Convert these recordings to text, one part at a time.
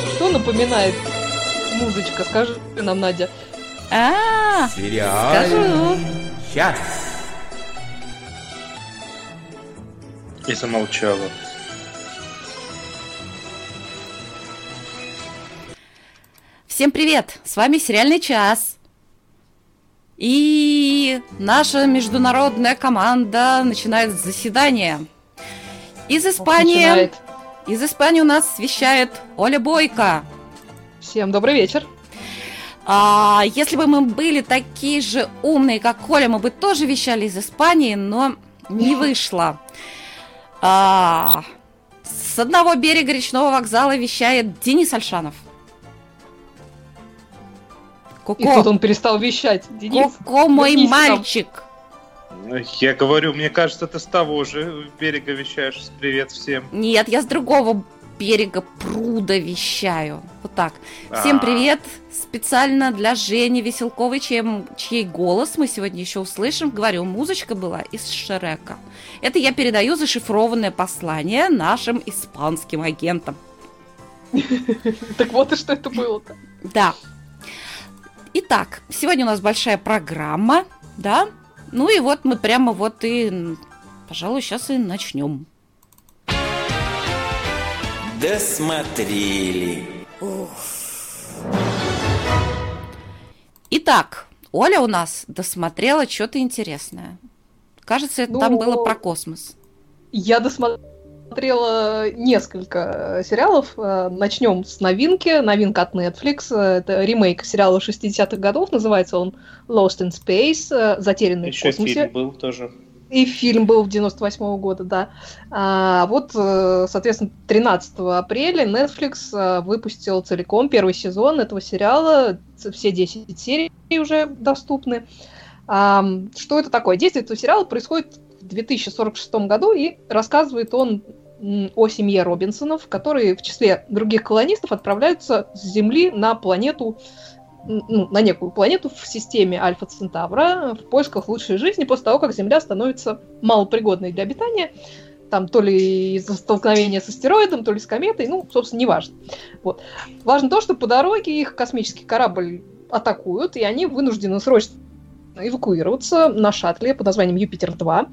что, что напоминает музычка? Скажи нам, Надя. А, скажу. Час. И замолчала. Всем привет! С вами Сериальный час. И наша международная команда начинает заседание. Из Испании... Начинает. Из Испании у нас вещает Оля Бойко. Всем добрый вечер. А, если бы мы были такие же умные, как Коля, мы бы тоже вещали из Испании, но не вышло. А, с одного берега речного вокзала вещает Денис Альшанов. И Коко, тут он перестал вещать. Денис, Коко, мой мальчик. Я говорю, мне кажется, ты с того же берега вещаешь. Привет всем. Нет, я с другого берега пруда вещаю. Вот так. Всем А. привет! Специально для Жени Веселковой, чем, чей голос мы сегодня еще услышим. Говорю, музычка была из Шрека. Это я передаю зашифрованное послание нашим испанским агентам. Так вот и что это было-то. Да. Итак, сегодня у нас большая программа, да? Ну и вот мы прямо вот и, пожалуй, сейчас и начнем. Досмотрели. Итак, Оля у нас досмотрела что-то интересное. Кажется, это там Ну, было про космос. Я досмотрела несколько э, сериалов. Э, Начнем с новинки. Новинка от Netflix. Э, Это ремейк сериала 60-х годов. Называется он Lost in Space. Затерянный в Еще космосе. фильм был тоже. И фильм был 98 года, да. А, вот, соответственно, 13 апреля Netflix выпустил целиком первый сезон этого сериала. Все 10 серий уже доступны. Ам, Что это такое? Действие этого сериала происходит в 2046 году, и рассказывает он о семье Робинсонов, которые в числе других колонистов отправляются с Земли на планету ну, на некую планету в системе Альфа Центавра в поисках лучшей жизни после того, как Земля становится малопригодной для обитания. Там то ли из-за столкновения с астероидом, то ли с кометой, ну, собственно, не важно. Вот. Важно то, что по дороге их космический корабль атакуют, и они вынуждены срочно эвакуироваться на шаттле под названием Юпитер-2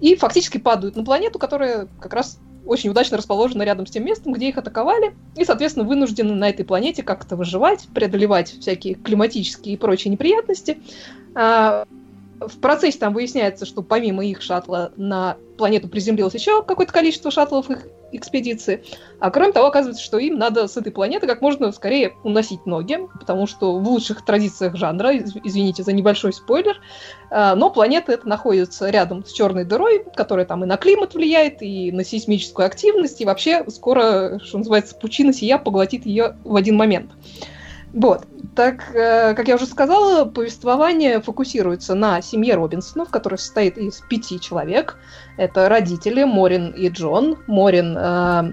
и фактически падают на планету, которая как раз очень удачно расположена рядом с тем местом, где их атаковали, и, соответственно, вынуждены на этой планете как-то выживать, преодолевать всякие климатические и прочие неприятности. В процессе там выясняется, что помимо их шаттла на планету приземлилось еще какое-то количество шаттлов их экспедиции. А кроме того, оказывается, что им надо с этой планеты как можно скорее уносить ноги, потому что в лучших традициях жанра, из- извините за небольшой спойлер, а, но планета эта находится рядом с черной дырой, которая там и на климат влияет, и на сейсмическую активность, и вообще скоро, что называется, пучина сия поглотит ее в один момент. Вот. Так, э, как я уже сказала, повествование фокусируется на семье Робинсонов, которая состоит из пяти человек. Это родители Морин и Джон. Морин э,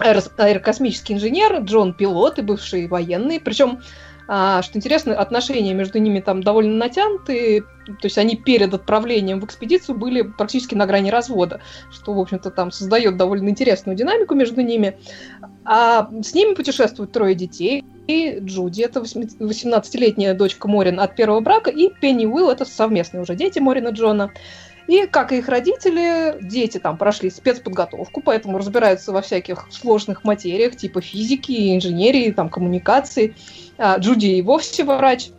аэро- аэрокосмический инженер, Джон пилот и бывший военный. Причем, а, что интересно, отношения между ними там довольно натянутые. То есть они перед отправлением в экспедицию были практически на грани развода, что, в общем-то, там создает довольно интересную динамику между ними. А с ними путешествуют трое детей. И Джуди, это восьми- 18-летняя дочка Морин от первого брака, и Пенни Уилл, это совместные уже дети Морина Джона. И, как и их родители, дети там прошли спецподготовку, поэтому разбираются во всяких сложных материях, типа физики, инженерии, там, коммуникации. А, Джуди и вовсе врач.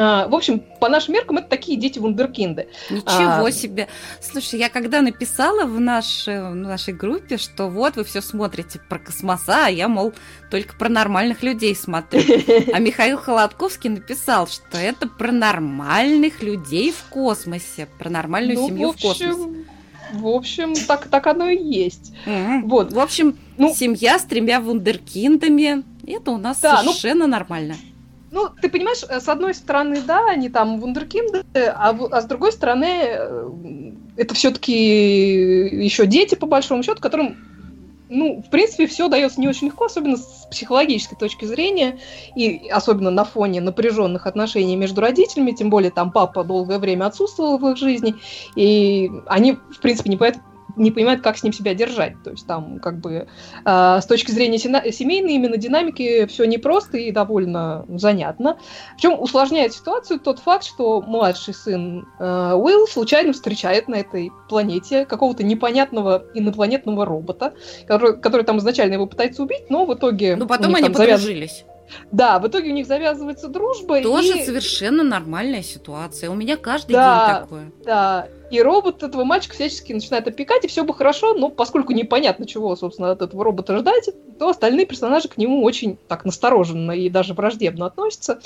А, в общем, по нашим меркам, это такие дети вундеркинды. Ничего А. себе. Слушай, я когда написала в нашей, в нашей группе, что вот вы все смотрите про космоса, а я, мол, только про нормальных людей смотрю. А Михаил Холодковский написал, что это про нормальных людей в космосе, про нормальную Ну, семью в в космосе. общем, в общем, так, так оно и есть. Мгм. Вот. В общем, Ну- семья с тремя вундеркиндами, это у нас Да, ну- совершенно нормально. Ну, ты понимаешь, э, с одной стороны, да, они там вундеркинды, а, а с другой стороны, э, это все-таки еще дети, по большому счету, которым, ну, в принципе, все дается не очень легко, особенно с психологической точки зрения, и особенно на фоне напряженных отношений между родителями, тем более там папа долгое время отсутствовал в их жизни, и они, в принципе, не, поэт- не понимают, как с ним себя держать. То есть там как бы э, с точки зрения семейной именно динамики все непросто и довольно занятно. Причем усложняет ситуацию тот факт, что младший сын э, Уилл случайно встречает на этой планете какого-то непонятного инопланетного робота, который, который там изначально его пытается убить, но в итоге... Ну потом они подружились. Да, в итоге у них завязывается дружба. Тоже и... совершенно нормальная ситуация. У меня каждый да, день такое. Да, и робот этого мальчика всячески начинает опекать, и все бы хорошо, но поскольку непонятно, чего, собственно, от этого робота ждать, то остальные персонажи к нему очень так настороженно и даже враждебно относятся.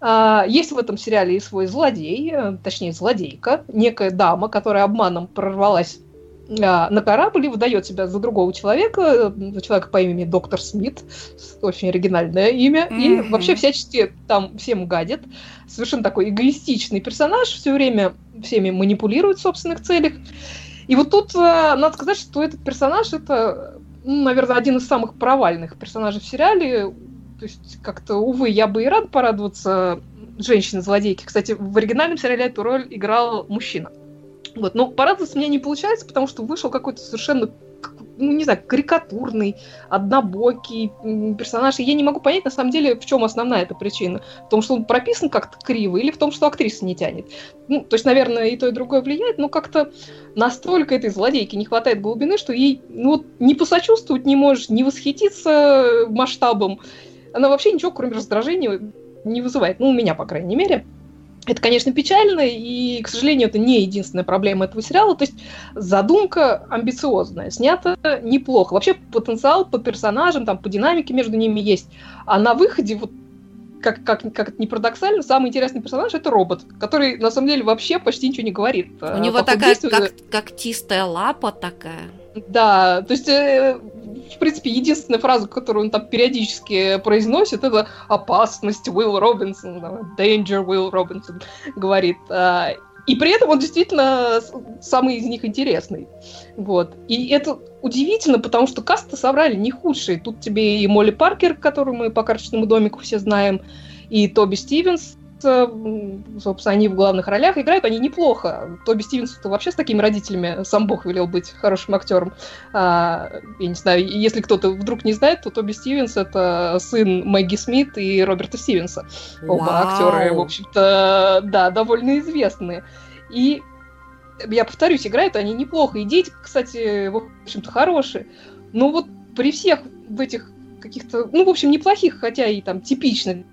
А, есть в этом сериале и свой злодей, э, точнее злодейка, некая дама, которая обманом прорвалась на корабль и выдает себя за другого человека, за человека по имени Доктор Смит, очень оригинальное имя, mm-hmm. и вообще всячески там всем гадит. Совершенно такой эгоистичный персонаж, все время всеми манипулирует в собственных целях. И вот тут а, надо сказать, что этот персонаж это, ну, наверное, один из самых провальных персонажей в сериале. То есть как-то, увы, я бы и рад порадоваться женщине-злодейке. Кстати, в оригинальном сериале эту роль играл мужчина. Вот, но порадоваться мне не получается, потому что вышел какой-то совершенно ну, не знаю, карикатурный, однобокий персонаж. И я не могу понять, на самом деле, в чем основная эта причина. В том, что он прописан как-то криво, или в том, что актриса не тянет. Ну, то есть, наверное, и то, и другое влияет, но как-то настолько этой злодейки не хватает глубины, что ей ну, не посочувствовать не можешь, не восхититься масштабом. Она вообще ничего, кроме раздражения, не вызывает. Ну, у меня, по крайней мере. Это, конечно, печально, и, к сожалению, это не единственная проблема этого сериала. То есть задумка амбициозная, снята неплохо. Вообще потенциал по персонажам, там, по динамике между ними есть. А на выходе, вот как, как, как это не парадоксально, самый интересный персонаж это робот, который на самом деле вообще почти ничего не говорит. У а, него такая как, когтистая лапа такая. Да, то есть э, в принципе, единственная фраза, которую он там периодически произносит, это «опасность Уилл Робинсон», «danger Уилл Робинсон» говорит. А, и при этом он действительно самый из них интересный. Вот. И это удивительно, потому что каста собрали не худшие. Тут тебе и Молли Паркер, которую мы по карточному домику все знаем, и Тоби Стивенс, собственно, они в главных ролях играют, они неплохо. Тоби Стивенс -то вообще с такими родителями сам Бог велел быть хорошим актером. А, я не знаю, если кто-то вдруг не знает, то Тоби Стивенс это сын Мэгги Смит и Роберта Стивенса. Оба Вау. актеры, в общем-то, да, довольно известные. И я повторюсь, играют они неплохо. И дети, кстати, в общем-то, хорошие. Но вот при всех в этих каких-то, ну, в общем, неплохих, хотя и там типичных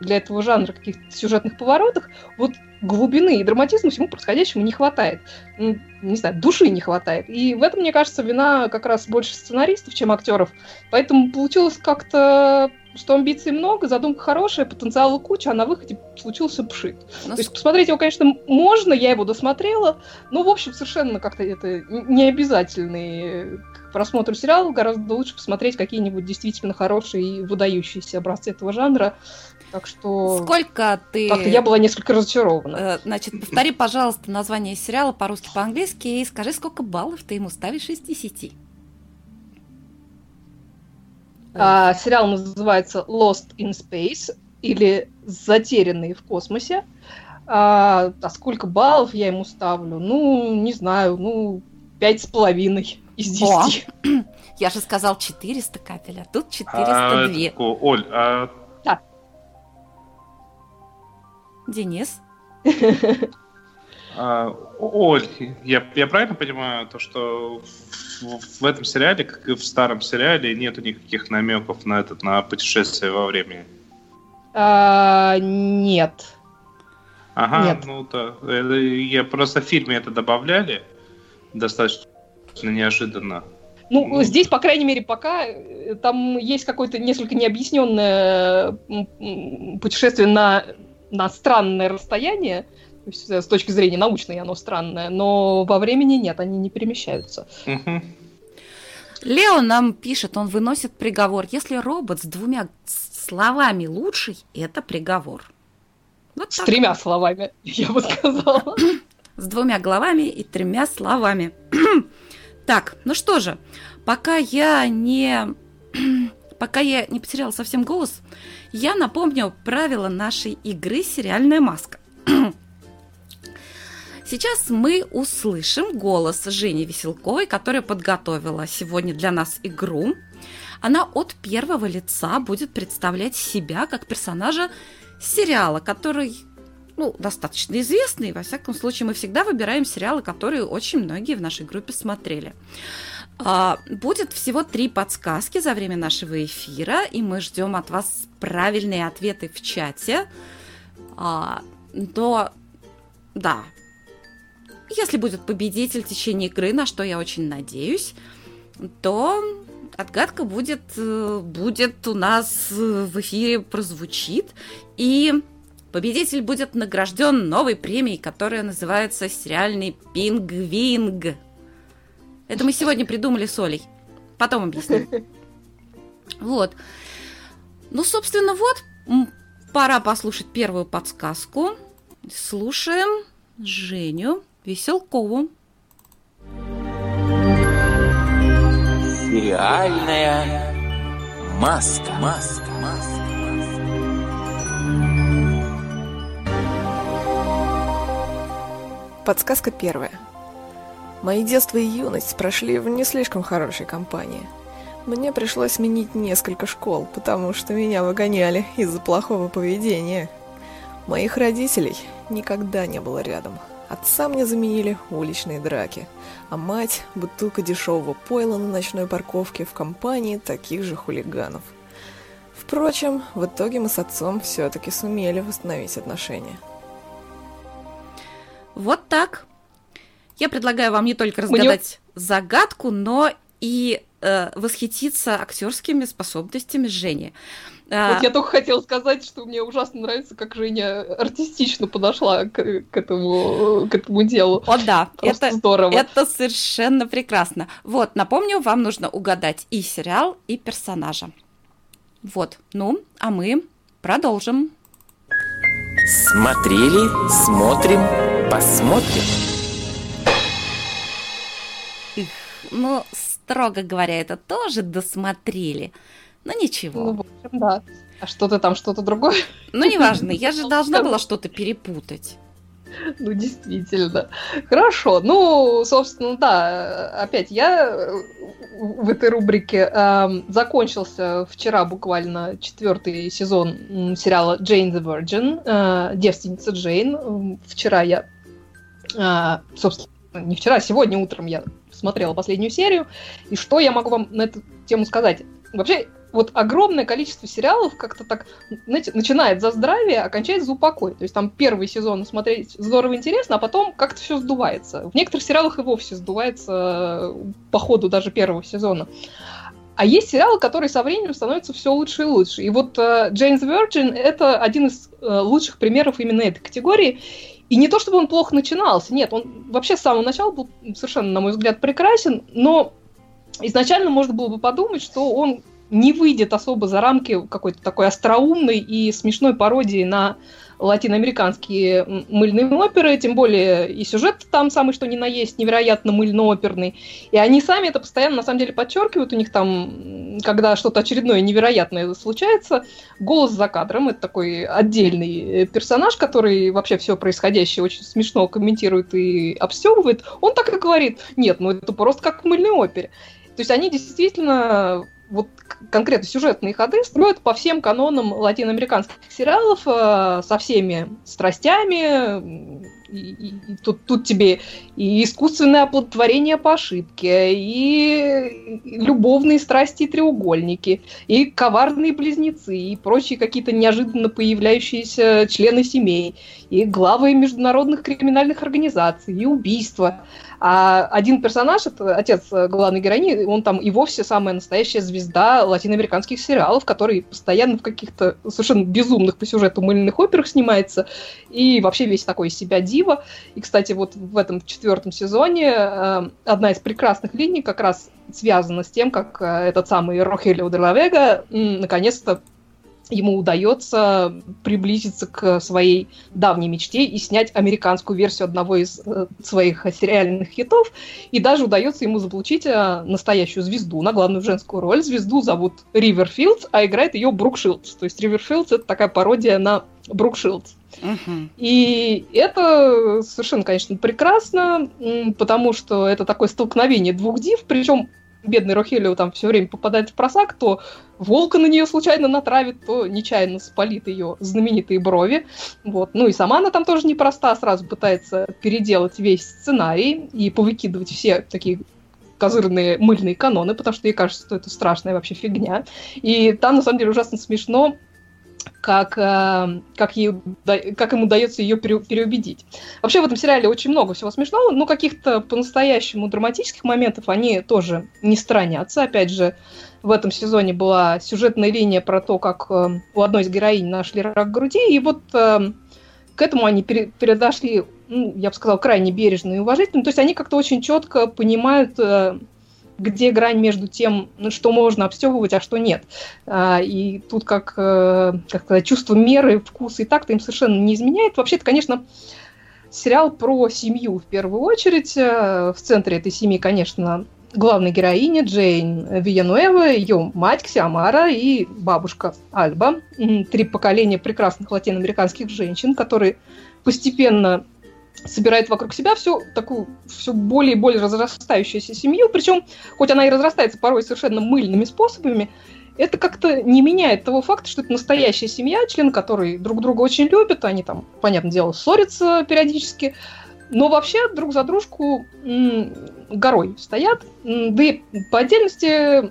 для этого жанра каких-то сюжетных поворотах, вот глубины и драматизма всему происходящему не хватает. Не знаю, души не хватает. И в этом, мне кажется, вина как раз больше сценаристов, чем актеров. Поэтому получилось как-то что амбиций много, задумка хорошая, потенциала куча, а на выходе случился пшит. Но... То есть посмотреть его, конечно, можно, я его досмотрела, но, в общем, совершенно как-то это не обязательный просмотру сериала, гораздо лучше посмотреть какие-нибудь действительно хорошие и выдающиеся образцы этого жанра. Так что... Сколько ты... Как-то я была несколько разочарована. Э, значит, повтори, пожалуйста, название сериала по-русски, по-английски и скажи, сколько баллов ты ему ставишь из 10. А, сериал называется Lost in Space или Затерянные в космосе. А, а сколько баллов я ему ставлю? Ну, не знаю, ну, пять с половиной из 10. О, я же сказал 400 капель, а тут 402. А, Оль, а Денис? А, Оль, я, я правильно понимаю, то, что в, в этом сериале, как и в старом сериале, нету никаких намеков на этот на путешествие во времени? А, нет. Ага, нет. ну то я просто в фильме это добавляли достаточно неожиданно. Ну, ну, здесь, по крайней мере, пока э, там есть какое-то несколько необъясненное путешествие на на странное расстояние, то есть э, с точки зрения научной оно странное, но во времени нет, они не перемещаются. Лео нам пишет, он выносит приговор. Если робот с двумя словами лучший, это приговор. Вот с так. тремя словами, я бы сказала. С двумя головами и тремя словами. так, ну что же, пока я не пока я не потеряла совсем голос, я напомню правила нашей игры «Сериальная маска». Сейчас мы услышим голос Жени Веселковой, которая подготовила сегодня для нас игру. Она от первого лица будет представлять себя как персонажа сериала, который ну, достаточно известный. Во всяком случае, мы всегда выбираем сериалы, которые очень многие в нашей группе смотрели. А, будет всего три подсказки за время нашего эфира, и мы ждем от вас правильные ответы в чате. А, до... Да. Если будет победитель в течение игры, на что я очень надеюсь, то отгадка будет, э, будет у нас в эфире прозвучит, и победитель будет награжден новой премией, которая называется «Сериальный пингвинг». Это мы сегодня придумали с Олей. Потом объясню. Вот. Ну, собственно, вот, пора послушать первую подсказку. Слушаем Женю Веселкову. Сериальная маска. Маска. Маска. Подсказка первая. Мои детство и юность прошли в не слишком хорошей компании. Мне пришлось сменить несколько школ, потому что меня выгоняли из-за плохого поведения. Моих родителей никогда не было рядом. Отца мне заменили уличные драки, а мать – бутылка дешевого пойла на ночной парковке в компании таких же хулиганов. Впрочем, в итоге мы с отцом все-таки сумели восстановить отношения. Вот так. Я предлагаю вам не только разгадать Мне... загадку, но и э, восхититься актерскими способностями Жени. А, вот я только хотела сказать, что мне ужасно нравится, как Женя артистично подошла к, к, этому, к этому делу. О, да, это здорово. Это совершенно прекрасно. Вот, напомню, вам нужно угадать и сериал, и персонажа. Вот, ну, а мы продолжим. Смотрели, смотрим, посмотрим. Ну, строго говоря, это тоже досмотрели. Но ничего. Ну, в общем, да. А что-то там, что-то другое? Ну, неважно, я же должна была что-то перепутать. Ну, действительно. Хорошо. Ну, собственно, да, опять я в этой рубрике э, закончился вчера буквально четвертый сезон сериала Джейн the Virgin, э, девственница Джейн. Вчера я, э, собственно, не вчера, а сегодня утром я смотрела последнюю серию. И что я могу вам на эту тему сказать? Вообще, вот огромное количество сериалов как-то так, знаете, начинает за здравие, а кончается за упокой. То есть там первый сезон смотреть здорово интересно, а потом как-то все сдувается. В некоторых сериалах и вовсе сдувается э, по ходу даже первого сезона. А есть сериалы, которые со временем становятся все лучше и лучше. И вот uh, Jane's Virgin это один из uh, лучших примеров именно этой категории. И не то, чтобы он плохо начинался, нет, он вообще с самого начала был совершенно, на мой взгляд, прекрасен, но изначально можно было бы подумать, что он не выйдет особо за рамки какой-то такой остроумной и смешной пародии на латиноамериканские мыльные оперы, тем более и сюжет там самый что ни на есть, невероятно мыльно-оперный. И они сами это постоянно, на самом деле, подчеркивают. У них там, когда что-то очередное невероятное случается, голос за кадром, это такой отдельный э, персонаж, который вообще все происходящее очень смешно комментирует и обстебывает, он так и говорит, нет, ну это просто как в мыльной опере. То есть они действительно вот конкретно сюжетные ходы строят по всем канонам латиноамериканских сериалов э, со всеми страстями. И, и, и тут, тут тебе и искусственное оплодотворение по ошибке, и любовные страсти и треугольники, и коварные близнецы, и прочие какие-то неожиданно появляющиеся члены семей, и главы международных криминальных организаций, и убийства. А один персонаж, это отец главной героини, он там и вовсе самая настоящая звезда латиноамериканских сериалов, который постоянно в каких-то совершенно безумных по сюжету мыльных операх снимается, и вообще весь такой из себя дива. И, кстати, вот в этом четвертом сезоне э, одна из прекрасных линий как раз связана с тем, как э, этот самый Рохелио де Лавега наконец-то ему удается приблизиться к своей давней мечте и снять американскую версию одного из э, своих сериальных хитов. И даже удается ему заполучить э, настоящую звезду на главную женскую роль. Звезду зовут Ривер Филдс, а играет ее Брук Шилдс. То есть Ривер Филдс это такая пародия на Брук Шилдс. Мгм. И это совершенно, конечно, прекрасно, потому что это такое столкновение двух див, причем бедный Рохелио там все время попадает в просак, то волка на нее случайно натравит, то нечаянно спалит ее знаменитые брови. Вот. Ну и сама она там тоже непроста, сразу пытается переделать весь сценарий и повыкидывать все такие козырные мыльные каноны, потому что ей кажется, что это страшная вообще фигня. И там, на самом деле, ужасно смешно, как, э, как, ей, как им удается ее пере- переубедить. Вообще в этом сериале очень много всего смешного, но каких-то по-настоящему драматических моментов они тоже не странятся. Опять же, в этом сезоне была сюжетная линия про то, как э, у одной из героинь нашли рак груди, и вот э, к этому они пере- передошли, ну, я бы сказала, крайне бережно и уважительно. То есть они как-то очень четко понимают, где грань между тем, ну, что можно обстебывать, а что нет. А, и тут как, э, как сказать, чувство меры, вкуса и так-то им совершенно не изменяет. Вообще-то, конечно, сериал про семью в первую очередь. Э, В центре этой семьи, конечно, главная героиня Джейн Виянуэва, ее мать Ксиамара и бабушка Альба. Три поколения прекрасных латиноамериканских женщин, которые постепенно собирает вокруг себя всю такую все более и более разрастающуюся семью, причем, хоть она и разрастается порой совершенно мыльными способами, это как-то не меняет того факта, что это настоящая семья, члены которой друг друга очень любят, они там, понятное дело, ссорятся периодически, но вообще друг за дружку горой стоят. Да и по отдельности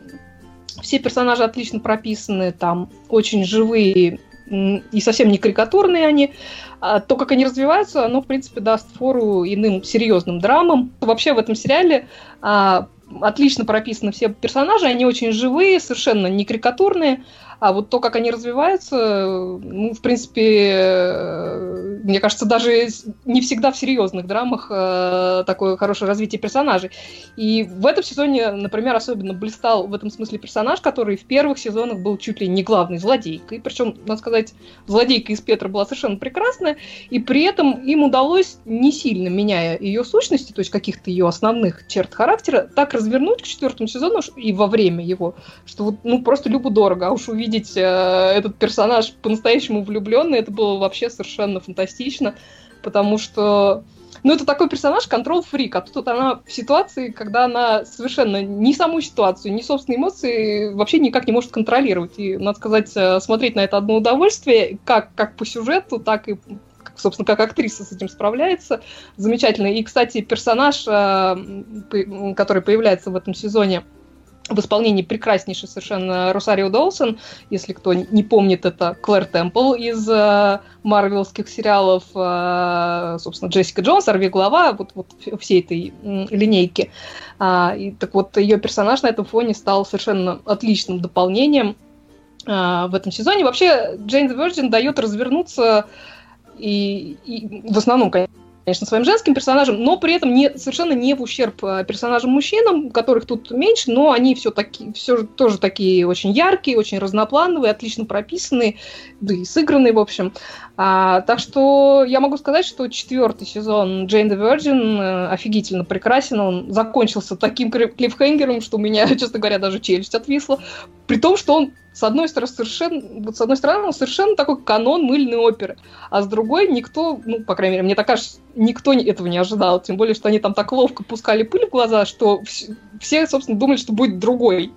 все персонажи отлично прописаны, там очень живые и совсем не карикатурные они. А то, как они развиваются, оно, в принципе, даст фору иным серьезным драмам. Вообще в этом сериале а, отлично прописаны все персонажи, они очень живые, совершенно не карикатурные. А вот то, как они развиваются, ну, в принципе, э, мне кажется, даже не всегда в серьезных драмах э, такое хорошее развитие персонажей. И в этом сезоне, например, особенно блистал в этом смысле персонаж, который в первых сезонах был чуть ли не главной злодейкой. Причем, надо сказать, злодейка из Петра была совершенно прекрасная, и при этом им удалось, не сильно меняя ее сущности, то есть каких-то ее основных черт характера, так развернуть к четвертому сезону и во время его, что вот, ну, просто любо-дорого. А уж увидеть э, этот персонаж по-настоящему влюбленный, это было вообще совершенно фантастично, потому что ну, это такой персонаж, контрол-фрик, а тут вот она в ситуации, когда она совершенно ни саму ситуацию, ни собственные эмоции вообще никак не может контролировать. И, надо сказать, э, смотреть на это одно удовольствие, как, как по сюжету, так и собственно, как актриса с этим справляется. Замечательно. И, кстати, персонаж, э, который появляется в этом сезоне, в исполнении прекраснейшей совершенно Росарио Доусон, если кто не помнит, это Клэр Темпл из э, марвелских сериалов, э, собственно, Джессика Джонс, Орви Глава, вот, вот всей этой м, линейки. А, и, так вот, ее персонаж на этом фоне стал совершенно отличным дополнением а, в этом сезоне. Вообще, Джейн Virgin дает развернуться и, и в основном, конечно, своим женским персонажам, но при этом не, совершенно не в ущерб а, персонажам-мужчинам, которых тут меньше, но они все, таки, все же тоже такие очень яркие, очень разноплановые, отлично прописанные, да и сыгранные, в общем. А, так что я могу сказать, что четвертый сезон Jane the Virgin э, офигительно прекрасен. Он закончился таким клиффхенгером, что у меня, честно говоря, даже челюсть отвисла. При том, что он, с одной стороны, совершенно, вот с одной стороны, он совершенно такой канон мыльной оперы, а с другой никто, ну, по крайней мере, мне так кажется, никто этого не ожидал. Тем более, что они там так ловко пускали пыль в глаза, что вс- все, собственно, думали, что будет другой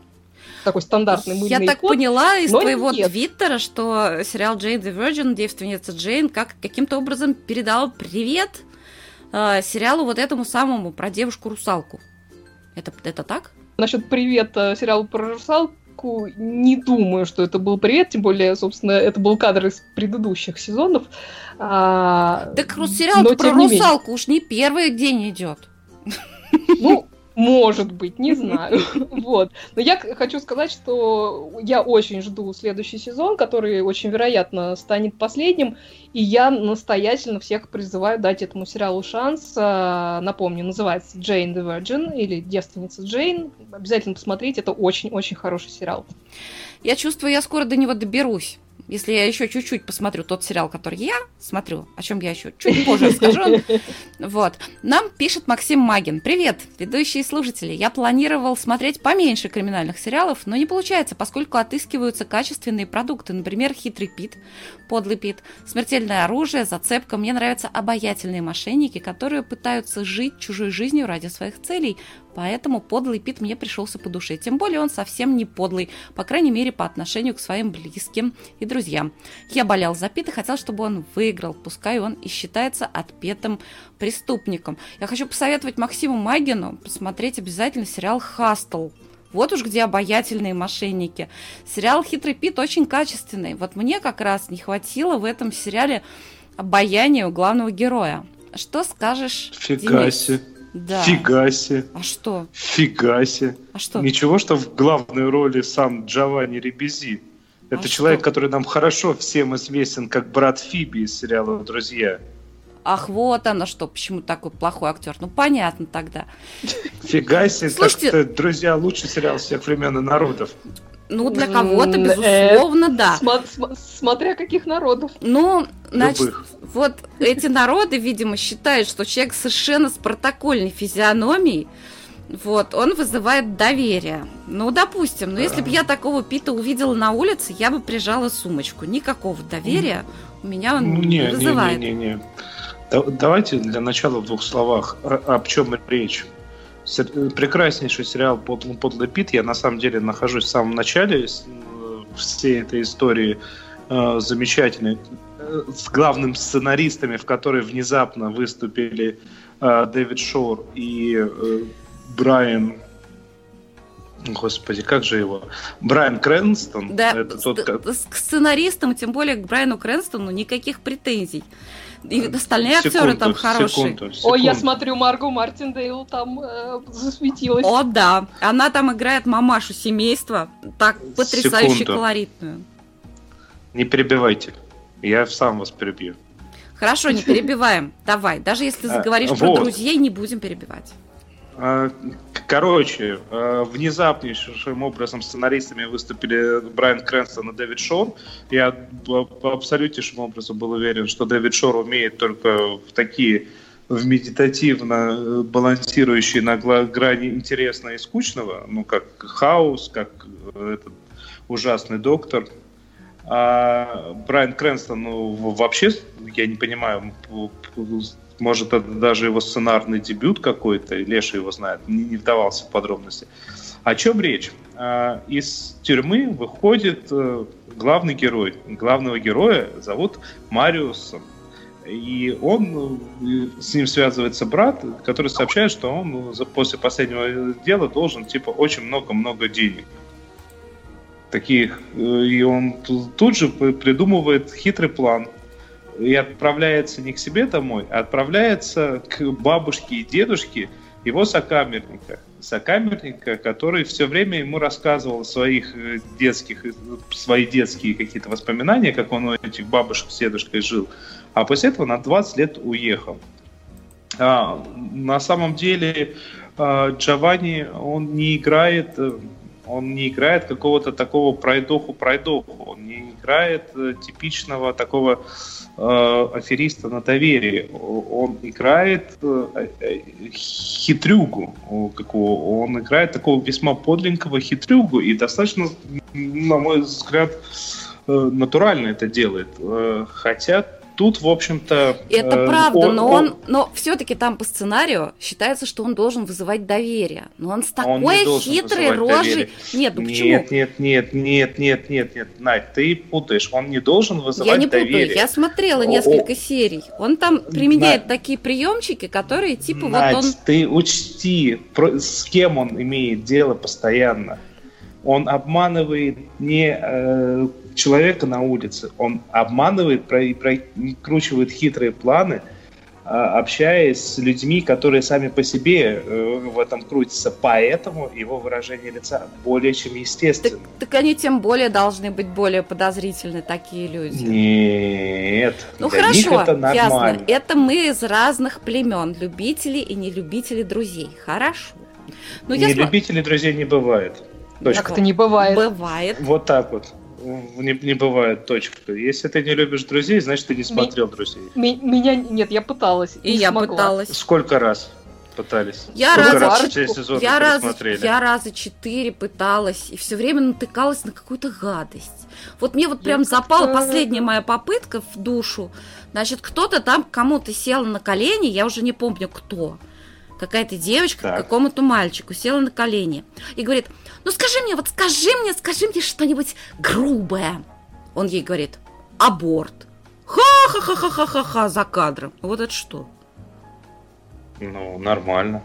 такой стандартный мыльный Я так ход. поняла из твоего нет. твиттера, что сериал Джейн the Virgin, девственница Джейн, как каким-то образом передал привет э, сериалу вот этому самому про девушку-русалку. Это, это так? Насчет привета сериала про русалку не думаю, что это был привет, тем более, собственно, это был кадр из предыдущих сезонов. А, Так сериал про русалку уж не первый день идет. Ну, может быть, не знаю. Вот. Но я хочу сказать, что я очень жду следующий сезон, который очень вероятно станет последним. И я настоятельно всех призываю дать этому сериалу шанс. А, Напомню, называется Jane the Virgin или Девственница Джейн. Обязательно посмотрите, это очень-очень хороший сериал. Я чувствую, я скоро до него доберусь. Если я еще чуть-чуть посмотрю тот сериал, который я смотрю, о чем я еще чуть позже расскажу. Вот. Нам пишет Максим Магин. Привет, ведущие слушатели. Я планировал смотреть поменьше криминальных сериалов, но не получается, поскольку отыскиваются качественные продукты. Например, «Хитрый Пит», «Подлый Пит», «Смертельное оружие», «Зацепка». Мне нравятся обаятельные мошенники, которые пытаются жить чужой жизнью ради своих целей, Поэтому подлый Пит мне пришелся по душе. Тем более он совсем не подлый, по крайней мере, по отношению к своим близким и друзьям. Я болел за Пит и хотел, чтобы он выиграл, пускай он и считается отпетым преступником. Я хочу посоветовать Максиму Магину посмотреть обязательно сериал «Хастл». Вот уж где обаятельные мошенники. Сериал «Хитрый Пит» очень качественный. Вот мне как раз не хватило в этом сериале обаяния у главного героя. Что скажешь, Фига Денис? себе. Да. Фига себе. А что? Фига себе. А что? Ничего, что в главной роли сам Джованни Рибези. Это А человек, что? который нам хорошо всем известен как брат Фиби из сериала «Друзья». Ах, вот оно что, почему такой плохой актер. Ну, понятно тогда. Фига себе, Слушайте- «Друзья» лучший сериал всех времен и народов. Ну, для кого-то, М, безусловно, да. Сма- смотря каких народов. Ну, значит, Любых. вот эти народы, видимо, считают, что человек совершенно с протокольной физиономией, вот, он вызывает доверие. Ну, допустим, но если бы я такого Пита увидела на улице, я бы прижала сумочку. Никакого доверия у меня он Ну, не не, не, вызывает. не, не, не. Да- Давайте для начала в двух словах, о, об чем речь. Прекраснейший сериал «Подлый, «Подлый Пит». Я на самом деле нахожусь в самом начале э, всей этой истории э, замечательной. Э, С главным сценаристами, в которой внезапно выступили э, Дэвид Шор и э, Брайан... Господи, как же его? Брайан Крэнстон. Да, Это тот, с- ко- с- к сценаристам, тем более к Брайану Крэнстону, никаких претензий. И остальные актеры Секунду, там хорошие. секунду, Ой, я секунду. смотрю, Марго Мартиндейл там э, засветилась. О, да. Она там играет мамашу семейства. Так потрясающе Секунду. колоритную. Не перебивайте. Я сам вас перебью. Хорошо, не перебиваем. Давай. Даже если А, заговоришь про вот. друзей, не будем перебивать. К- Короче, а, внезапнейшим образом сценаристами выступили Брайан Крэнстон и Дэвид Шор. Я абсолютнейшему образом был уверен, что Дэвид Шор умеет только в такие в медитативно э, балансирующие на грани интересного и скучного, ну, как Хаус, как э, этот ужасный доктор. А Брайан Крэнстон, ну, вообще, я не понимаю, может, это даже его сценарный дебют какой-то, Леша его знает, не, не вдавался в подробности. О чем речь? А, Из тюрьмы выходит э, главный герой. Главного героя зовут Мариусом. И он, э, с ним связывается брат, который сообщает, что он э, после последнего дела должен, типа, очень много-много денег таких. э, И он ту- тут же придумывает хитрый план. И отправляется не к себе домой, а отправляется к бабушке и дедушке его сокамерника. Сокамерника, который все время ему рассказывал своих э, детских, э, свои детские какие-то воспоминания, как он у этих бабушек с дедушкой жил. А после этого на 20 лет уехал. А, на самом деле а, Джованни, он не играет, он не играет какого-то такого пройдоху-пройдоху, он не играет э, типичного такого э, афериста на доверии. Он играет э, э, хитрюгу, какого- он играет такого весьма подлинного хитрюгу и достаточно, на мой взгляд, э, натурально это делает. Хотя тут, в общем-то... Это э, правда, но он, но все-таки там по сценарию считается, что он должен вызывать доверие. Но он с Он такой должен хитрой рожей. доверие. Нет, ну почему? Нет, нет, нет, нет, нет, нет, нет, Надь, ты путаешь. Он не должен вызывать Я не путаю, доверие. я смотрела несколько о. серий. Он там применяет На- такие приемчики, которые типа Надь, вот он. ты учти, с кем он имеет дело постоянно. Он обманывает не э, человека на улице, он обманывает, про, прокручивает хитрые планы, а, общаясь с людьми, которые сами по себе э, в этом крутятся. Поэтому его выражение лица более чем Так, естественно. так они тем более должны быть более подозрительны, такие люди. Нет, Ну для них хорошо, это ясно. нормально. Это мы из разных племен, любители и нелюбители друзей. Хорошо. Ну, не любителей друзей не бывает. Точка. Как это не бывает. Бывает. Вот так вот. Не, не бывает, точка. Если ты не любишь друзей, значит, ты не смотрел друзей. Ми- меня нет, я пыталась. И не я смогла. пыталась. Сколько раз пытались? Я Сколько раза- раз сезоны Я раза, я раза четыре пыталась и все время натыкалась на какую-то гадость. Вот мне вот прям Я запала как-то- последняя моя попытка в душу. Значит, кто-то там кому-то сел на колени, я уже не помню кто. Какая-то девочка Так. какому-то мальчику села на колени и говорит, ну скажи мне, вот скажи мне, скажи мне что-нибудь грубое. Он ей говорит, аборт. Ха-ха-ха-ха-ха-ха за кадром. Вот это что? Ну, нормально.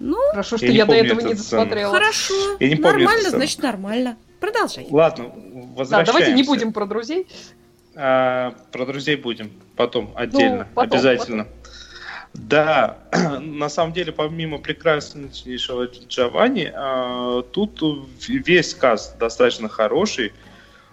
Ну, Хорошо, что Я я, до этого не досмотрела. хорошо. Я не помню нормально, значит нормально. Продолжай. Ладно, Да, возвращаемся. давайте не будем про друзей. А, про друзей будем потом, отдельно, Ну, потом, обязательно. Да, на самом деле, помимо прекраснейшего Джованни, а, тут весь каст достаточно хороший.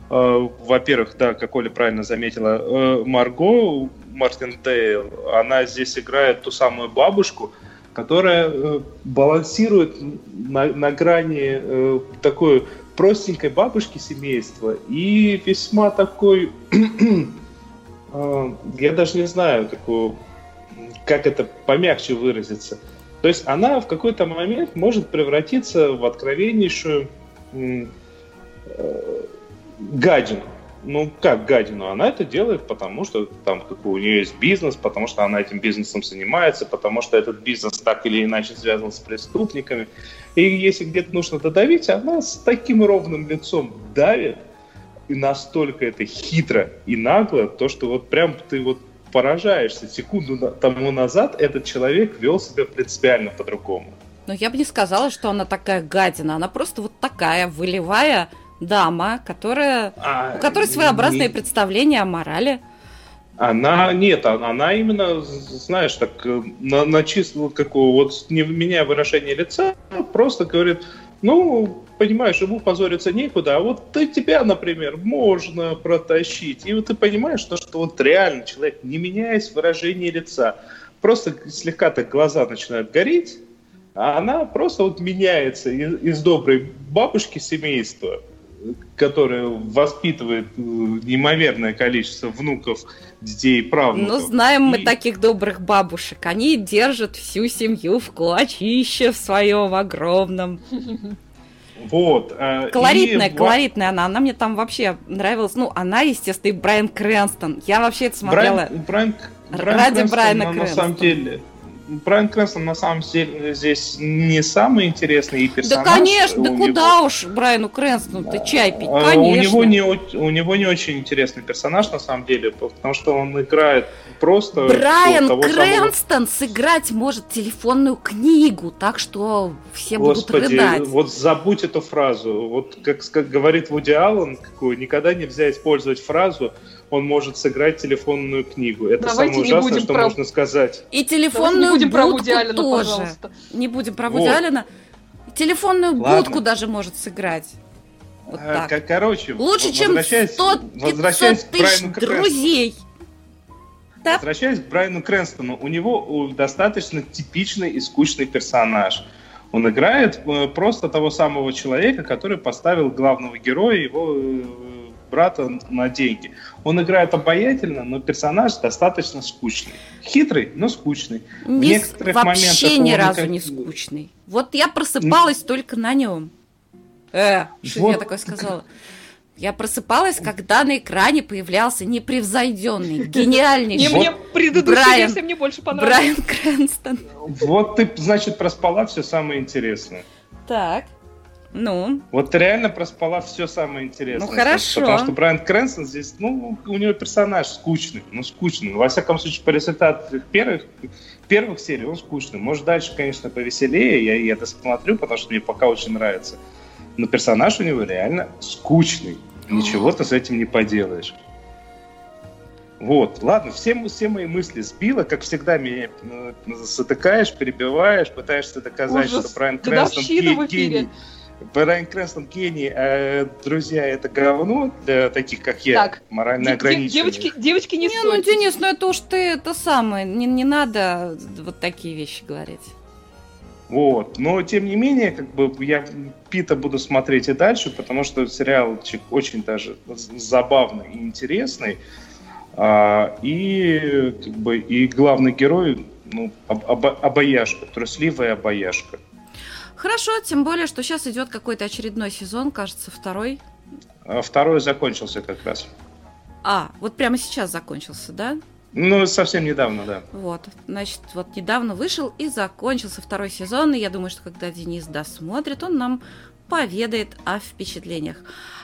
А, Во-первых, да, как Оля правильно заметила, э, Марго Мартиндейл, она здесь играет ту самую бабушку, которая э, балансирует на, на грани э, такой простенькой бабушки семейства и весьма такой, я даже не знаю, такую, как это помягче выразиться. То есть она в какой-то момент может превратиться в откровеннейшую э, гадину. Ну, как гадину? Она это делает, потому что там как у нее есть бизнес, потому что она этим бизнесом занимается, потому что этот бизнес так или иначе связан с преступниками. И если где-то нужно додавить, она с таким ровным лицом давит, и настолько это хитро и нагло, то, что вот прям ты вот поражаешься. Секунду тому назад этот человек вел себя принципиально по-другому. Но я бы не сказала, что она такая гадина. Она просто вот такая волевая дама, которая, А, у которой своеобразное не- представление о морали. Она нет, она, она именно, знаешь, так э, на, на чисто какого вот не меняя выражение лица, просто говорит, ну, понимаешь, ему позориться некуда, а вот ты тебя, например, можно протащить. И вот ты понимаешь, что, что вот реально человек, не меняясь выражение лица, просто слегка так глаза начинают гореть, а она просто вот меняется из, из доброй бабушки семейства, которая воспитывает э, неимоверное количество внуков, детей и Ну, правнуков. знаем мы И- таких добрых бабушек. Они держат всю семью в кулачище в своем огромном. Вот. э, Колоритная, и колоритная она. Она мне там вообще нравилась. Ну, она, естественно, и Брайан Крэнстон. Я вообще это смотрела. Брайан, Брайан, Брайан ради Крэнстон, Брайана на, на Крэнстона. самом деле, Брайан Крэнстон на самом деле здесь не самый интересный и Да, персонаж. конечно, да У куда него- уж Брайану Крэнстону ты чай пить, А, конечно. У него, не, у него не очень интересный персонаж, на самом деле, потому что он играет просто... Брайан того самого- Крэнстон сыграть может телефонную книгу, так что все Господи, будут рыдать. вот забудь эту фразу. Вот как, как говорит Вуди Аллен, какую, никогда нельзя использовать фразу «он может сыграть телефонную книгу». Это Давайте самое не ужасное, будем что про- можно сказать. И телефонную не будем про будку Вуди Аллена, тоже. пожалуйста. Не будем про Вуди Вот. Аллена. Телефонную Ладно. будку даже может сыграть. Вот А, так. ко- Короче, Лучше, чем возвращаясь- 100 возвращаясь 500 к тысяч друзей. Да. Возвращаясь к Брайану Крэнстону, у него достаточно типичный и скучный персонаж. Он играет э, просто того самого человека, который поставил главного героя, его э, брата, на деньги. Он играет обаятельно, но персонаж достаточно скучный. Хитрый, но скучный. В Не с- некоторых вообще ни разу как- не скучный. Вот я просыпалась только на нем. Э, что Вот. я такое сказала? Я просыпалась, когда на экране появлялся непревзойденный, Не, гениальнейший мне предыдущая Брайан. версия мне больше понравилась. Брайан Крэнстон. Вот ты, значит, проспала все самое интересное. Так. Ну, Вот ты реально проспала все самое интересное. Ну, хорошо. Потому что Брайан Крэнсон здесь, ну, у него персонаж скучный, ну, скучный. Во всяком случае, по результату первых, первых серий он скучный. Может, дальше, конечно, повеселее, я, я это смотрю, потому что мне пока очень нравится. Но персонаж у него реально скучный. Ничего ты с этим не поделаешь. Вот, ладно, все, все мои мысли сбило, как всегда меня э, затыкаешь, перебиваешь, пытаешься доказать, Ужас. что Брайан Крэнстон гений. Брайан Крэнстон гений, а друзья это говно для таких, как я, Так, морально Де- де- ограниченных. девочки, девочки не, не, ну. Денис, ну это уж ты это самое, не, не надо вот такие вещи говорить. Вот. Но, тем не менее, как бы я Пита буду смотреть и дальше, потому что сериалчик очень даже забавный и интересный. А, и, как бы, и главный герой, ну, об, об, обаяшка, трусливая обаяшка. Хорошо, тем более, что сейчас идет какой-то очередной сезон, кажется, второй. А второй закончился как раз. А, вот прямо сейчас закончился, да? Ну, совсем недавно, да. Вот, значит, вот недавно вышел и закончился второй сезон, и я думаю, что когда Денис досмотрит, он нам поведает о впечатлениях.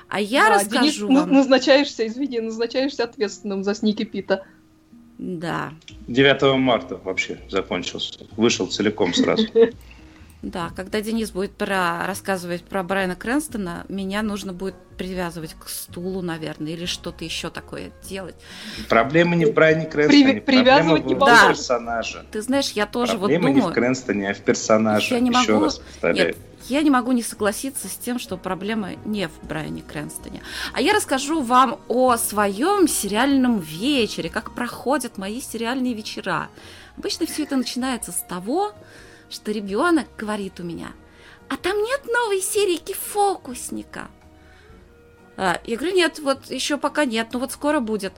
А я да, расскажу Денис, вам... назначаешься, извини, назначаешься ответственным за Сники Пита. Да. 9 марта вообще закончился. Вышел целиком сразу. Да, когда Денис будет про, рассказывать про Брайана Крэнстона, меня нужно будет привязывать к стулу, наверное, или что-то еще такое делать. Проблема не в Брайане Крэнстоне, При, привязывать не в да. персонаже. Ты знаешь, я тоже Проблема вот думаю... не в Крэнстоне, а в персонаже. Я не еще могу... раз повторяю. Нет, я не могу не согласиться с тем, что проблема не в Брайане Крэнстоне. А я расскажу вам о своем сериальном вечере, как проходят мои сериальные вечера. Обычно все это начинается с того, что ребенок говорит у меня, а там нет новой серии фокусника. А, я говорю, нет, вот еще пока нет, но вот скоро будет.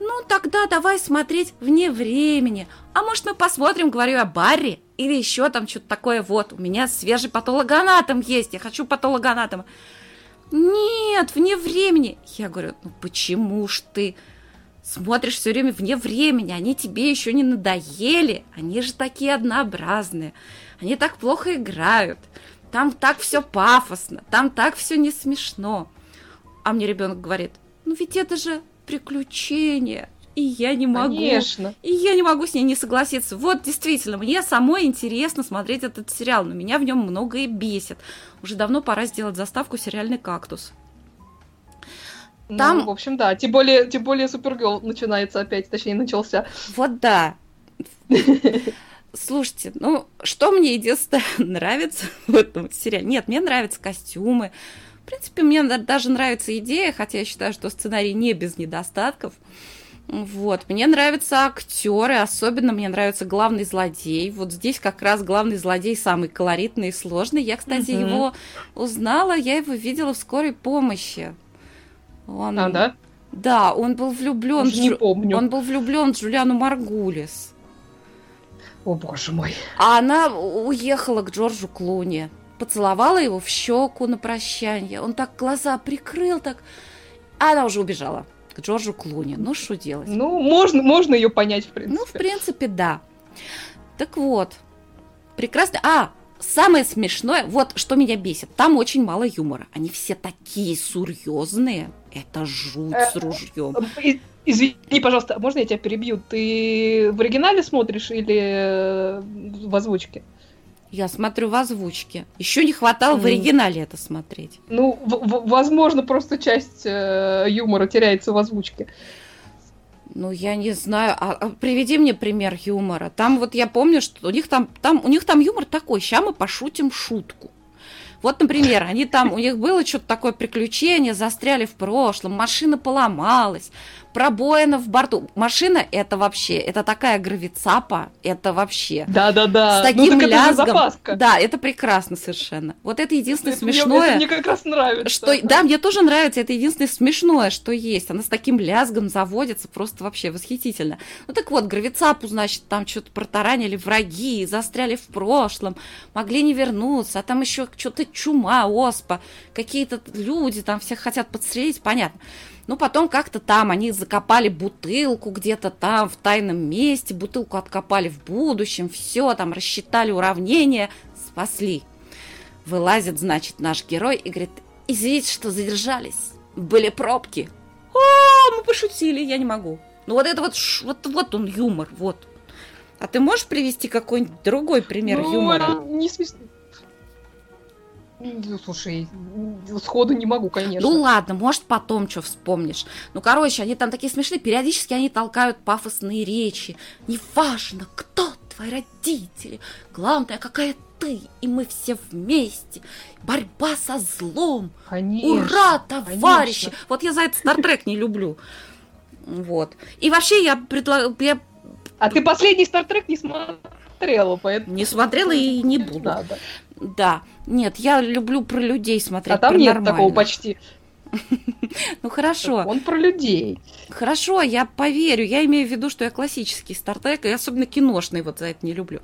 Ну, тогда давай смотреть вне времени. А может, мы посмотрим, говорю, о Барри? Или еще там что-то такое. Вот, у меня свежий патологоанатом есть, я хочу патологоанатома. Нет, вне времени. Я говорю, ну почему ж ты смотришь все время вне времени, они тебе еще не надоели, они же такие однообразные, они так плохо играют, там так все пафосно, там так все не смешно. А мне ребенок говорит, ну ведь это же приключение, и я не могу. Конечно. И я не могу с ней не согласиться. Вот действительно, мне самой интересно смотреть этот сериал, но меня в нем многое бесит. Уже давно пора сделать заставку сериальный кактус. Ну, Там... Ну, в общем, да. Тем более, тем более Супергерл начинается опять, точнее, начался. Вот да. Слушайте, ну, что мне единственное нравится в этом сериале? Нет, мне нравятся костюмы. В принципе, мне даже нравится идея, хотя я считаю, что сценарий не без недостатков. Вот, мне нравятся актеры, особенно мне нравится главный злодей. Вот здесь как раз главный злодей самый колоритный и сложный. Я, кстати, угу. его узнала, я его видела в скорой помощи. Он... А, да? Да, он был влюблен. Не помню. Он был влюблен в Джулиану Маргулис. О боже мой. А она уехала к Джорджу Клуни. Поцеловала его в щеку на прощание. Он так глаза прикрыл, так. А она уже убежала к Джорджу Клуни. Ну, что делать? Ну, можно, можно ее понять, в принципе. Ну, в принципе, да. Так вот. Прекрасно. А, самое смешное, вот что меня бесит, там очень мало юмора. Они все такие серьезные. Это жуть с э, ружьем. Э, извини, пожалуйста, можно я тебя перебью? Ты в оригинале смотришь или в озвучке? Я смотрю в озвучке. Еще не хватало mm. в оригинале это смотреть. Ну, возможно, просто часть э, юмора теряется в озвучке. Ну, я не знаю. А, а приведи мне пример юмора. Там вот я помню, что у них там, там, у них там юмор такой. Сейчас мы пошутим шутку. Вот, например, они там, у них было что-то такое приключение, застряли в прошлом, машина поломалась, пробоина в борту. Машина это вообще, это такая гравицапа, это вообще. Да-да-да. С таким ну, лязгом. Да, это прекрасно совершенно. Вот это единственное это смешное. Мне, это мне как раз нравится. Что, да, мне тоже нравится, это единственное смешное, что есть. Она с таким лязгом заводится, просто вообще восхитительно. Ну так вот, гравицапу, значит, там что-то протаранили враги, застряли в прошлом, могли не вернуться, а там еще что-то чума, оспа, какие-то люди там всех хотят подстрелить, понятно. Ну, потом как-то там они закопали бутылку где-то там в тайном месте, бутылку откопали в будущем, все, там рассчитали уравнение, спасли. Вылазит, значит, наш герой и говорит, извините, что задержались, были пробки. О, мы пошутили, я не могу. Ну, вот это вот, вот, вот он юмор, вот. А ты можешь привести какой-нибудь другой пример ну, юмора? Не смешно. Слушай, сходу не могу, конечно. Ну ладно, может потом что вспомнишь. Ну, короче, они там такие смешные, периодически они толкают пафосные речи. Неважно, кто твои родители, главное, какая ты, и мы все вместе. Борьба со злом. Конечно, Ура, товарищи! Конечно. Вот я за это Стартрек не люблю. Вот. И вообще я предлагаю... Я... А ты последний Стартрек не смотрел? смотрела, поэтому... Не смотрела и не буду. Надо. Да. Нет, я люблю про людей смотреть. А там про нет нормальных. такого почти. Ну хорошо. Он про людей. Хорошо, я поверю. Я имею в виду, что я классический Стартрек, и особенно киношный вот за это не люблю.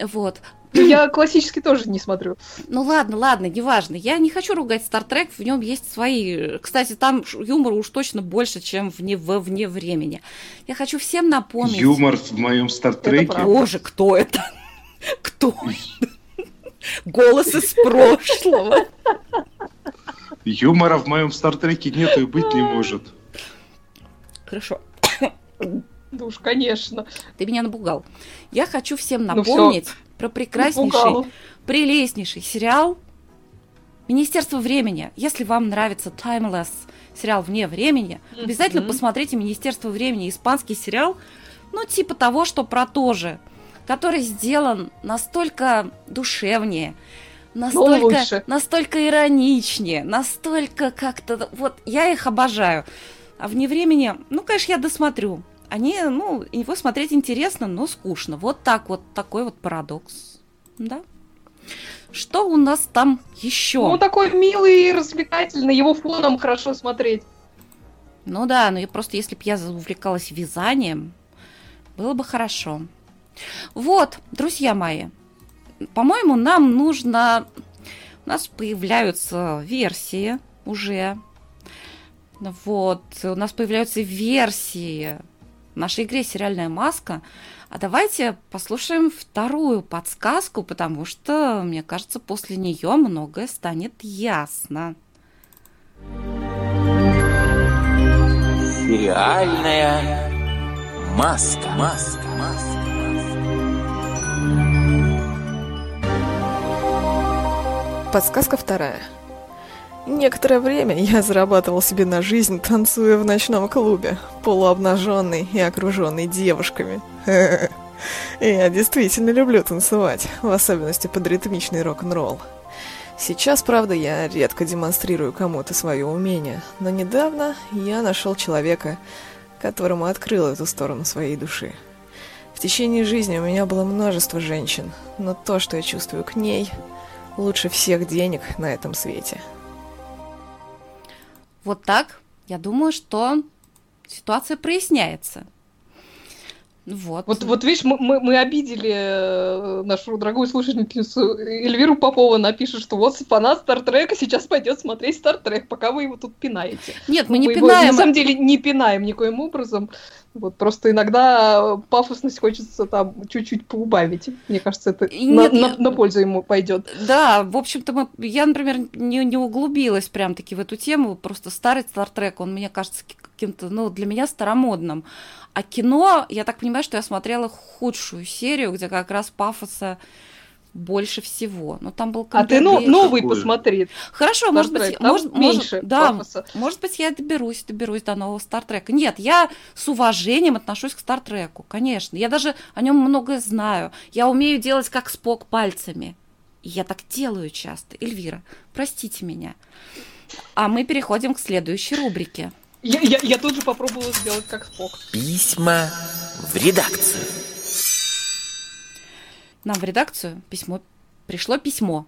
Вот. Ну, Я классический тоже не смотрю. Ну ладно, ладно, неважно. Я не хочу ругать Стартрек, в нем есть свои. Кстати, там юмора уж точно больше, чем вне, во вне времени. Я хочу всем напомнить. Юмор в моем Стартреке. Боже, кто это? Кто? Голос из прошлого. Юмора в моем Стартреке нету и быть не может. Хорошо. Ну уж, конечно. Ты меня напугал. Я хочу всем Ну напомнить про прекраснейший, Напугал. прелестнейший сериал Министерство времени. Если вам нравится Timeless, сериал вне времени, обязательно Мгм. посмотрите Министерство времени, испанский сериал, ну типа того, что про то же, который сделан настолько душевнее, настолько, настолько ироничнее, настолько как-то... Вот я их обожаю. А вне времени, ну, конечно, я досмотрю. Они, ну, его смотреть интересно, но скучно. Вот так вот, такой вот парадокс. Да. Что у нас там еще? Ну, он такой милый и развлекательный, его фоном хорошо смотреть. Ну да, но я просто если бы я увлекалась вязанием, было бы хорошо. Вот, друзья мои, по-моему, нам нужно... У нас появляются версии уже. Вот, у нас появляются версии в нашей игре «Сериальная маска». А давайте послушаем вторую подсказку, потому что, мне кажется, после нее многое станет ясно. Сериальная маска. Маска. Маска. Подсказка вторая. Некоторое время я зарабатывал себе на жизнь, танцуя в ночном клубе, полуобнаженный и окруженный девушками. Я действительно люблю танцевать, в особенности под ритмичный рок-н-ролл. Сейчас, правда, я редко демонстрирую кому-то свое умение, но недавно я нашел человека, которому открыл эту сторону своей души. В течение жизни у меня было множество женщин, но то, что я чувствую к ней, лучше всех денег на этом свете. Вот так, я думаю, что ситуация проясняется. Вот. Вот, вот видишь, мы, мы, мы обидели э, нашу дорогую слушательницу Эльвиру Попову. Она пишет, что вот фанат Стартрека сейчас пойдет смотреть Стартрек, пока вы его тут пинаете. Нет, мы не его пинаем. на самом деле не пинаем никоим образом. Вот просто иногда пафосность хочется там чуть-чуть поубавить. Мне кажется, это на, нет, на- я- на пользу ему пойдет. Да, в общем-то, мы, я, например, не, не углубилась прям-таки в эту тему. Просто старый Стартрек, он мне кажется каким-то, ну, для меня старомодным. А кино, я так понимаю, что я смотрела худшую серию, где как раз пафоса больше всего. Ну, там был А ты ну, новый Какой? посмотри. Хорошо, может быть, там может, меньше может, да, пафоса. может быть, я доберусь, доберусь до нового Стартрека. Нет, я с уважением отношусь к Стартреку, конечно. Я даже о нем многое знаю. Я умею делать как Спок пальцами. И я так делаю часто. Эльвира, простите меня. А мы переходим к следующей рубрике. Я, я, я тут же попробовала сделать как Спок. Письма в редакцию. Нам в редакцию письмо пришло письмо.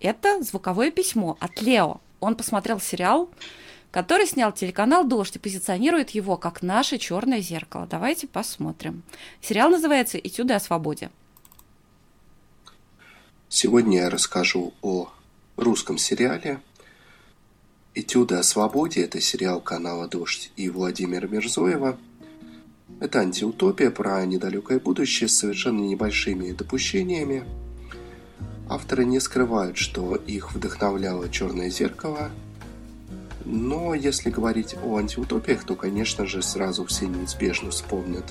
Это звуковое письмо от Лео. Он посмотрел сериал, который снял телеканал «Дождь» и позиционирует его как наше черное зеркало. Давайте посмотрим. Сериал называется «Этюды о свободе». Сегодня я расскажу о русском сериале «Этюды о свободе». Это сериал канала «Дождь» и Владимира Мирзоева. Это антиутопия про недалекое будущее с совершенно небольшими допущениями. Авторы не скрывают, что их вдохновляло «Черное зеркало», но если говорить о антиутопиях, то, конечно же, сразу все неизбежно вспомнят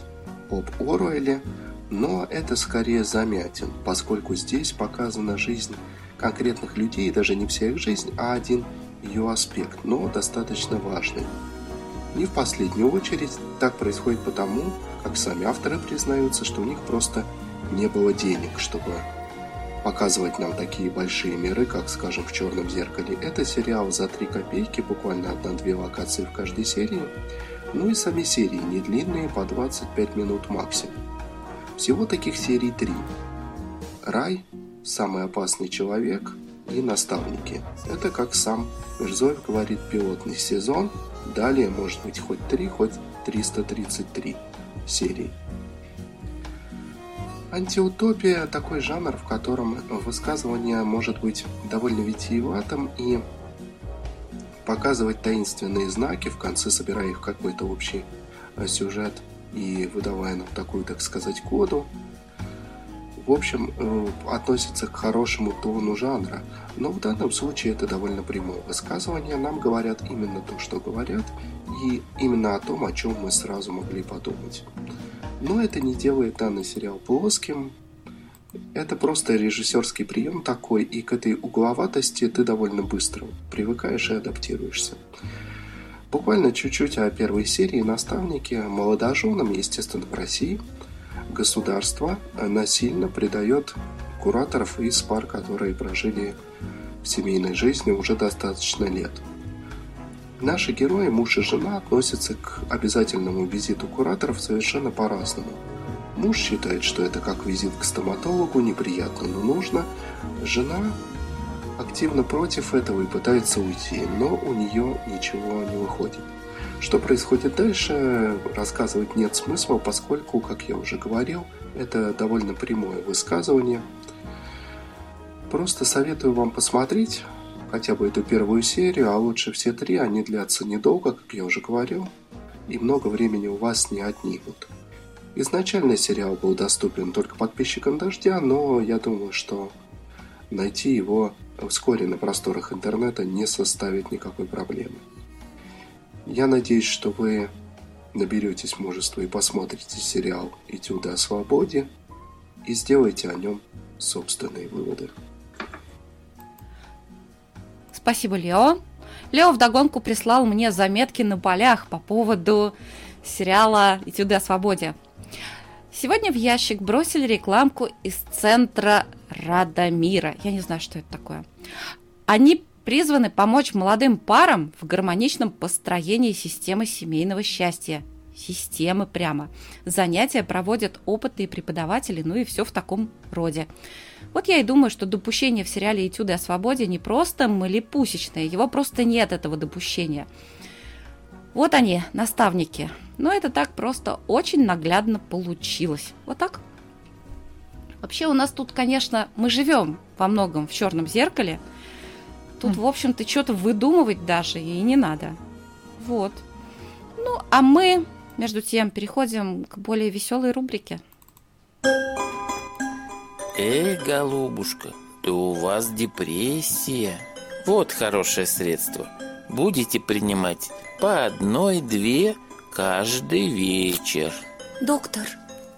об Оруэлле, но это скорее замятин, поскольку здесь показана жизнь конкретных людей, даже не вся их жизнь, а один ее аспект, но достаточно важный. Не в последнюю очередь так происходит потому, как сами авторы признаются, что у них просто не было денег, чтобы показывать нам такие большие миры, как, скажем, в «Черном зеркале». Это сериал за 3 копейки, буквально одна-две локации в каждой серии. Ну и сами серии не длинные, по 25 минут максимум. Всего таких серий три. рай, самый опасный человек и наставники. Это, как сам Мирзоев говорит, пилотный сезон. Далее может быть хоть 3, хоть 333 серий. Антиутопия – такой жанр, в котором высказывание может быть довольно витиеватым и показывать таинственные знаки, в конце собирая их в какой-то общий э, сюжет и выдавая нам такую, так сказать, коду. В общем, э, относится к хорошему тону жанра, но в данном случае это довольно прямое высказывание. Нам говорят именно то, что говорят, и именно о том, о чем мы сразу могли подумать. Но это не делает данный сериал плоским. Это просто режиссерский прием такой, и к этой угловатости ты довольно быстро привыкаешь и адаптируешься. Буквально чуть-чуть о первой серии наставники молодоженам, естественно, в России, государство насильно предает кураторов из пар, которые прожили в семейной жизни уже достаточно лет – Наши герои, муж и жена, относятся к обязательному визиту кураторов совершенно по-разному. Муж считает, что это как визит к стоматологу, неприятно, но нужно. Жена активно против этого и пытается уйти, но у нее ничего не выходит. Что происходит дальше, рассказывать нет смысла, поскольку, как я уже говорил, это довольно прямое высказывание. Просто советую вам посмотреть, хотя бы эту первую серию, а лучше все три, они длятся недолго, как я уже говорил, и много времени у вас не отнимут. Изначально сериал был доступен только подписчикам «Дождя», но я думаю, что найти его вскоре на просторах интернета не составит никакой проблемы. Я надеюсь, что вы наберетесь мужества и посмотрите сериал «Этюды о свободе» и сделаете о нем собственные выводы. Спасибо, Лео. Лео вдогонку прислал мне заметки на полях по поводу сериала «Этюды о свободе». Сегодня в ящик бросили рекламку из центра Радомира. Я не знаю, что это такое. Они призваны помочь молодым парам в гармоничном построении системы семейного счастья. Системы прямо. Занятия проводят опытные преподаватели, ну и все в таком роде. Вот я и думаю, что допущение в сериале «Этюды о свободе» не просто малипусечное, его просто нет, этого допущения. Вот они, наставники. Но это так просто очень наглядно получилось. Вот так. Вообще у нас тут, конечно, мы живем во многом в черном зеркале. Тут, в общем-то, что-то выдумывать даже и не надо. Вот. Ну, а мы, между тем, переходим к более веселой рубрике. Эй, голубушка, да у вас депрессия. Вот хорошее средство. Будете принимать по одной-две каждый вечер. Доктор,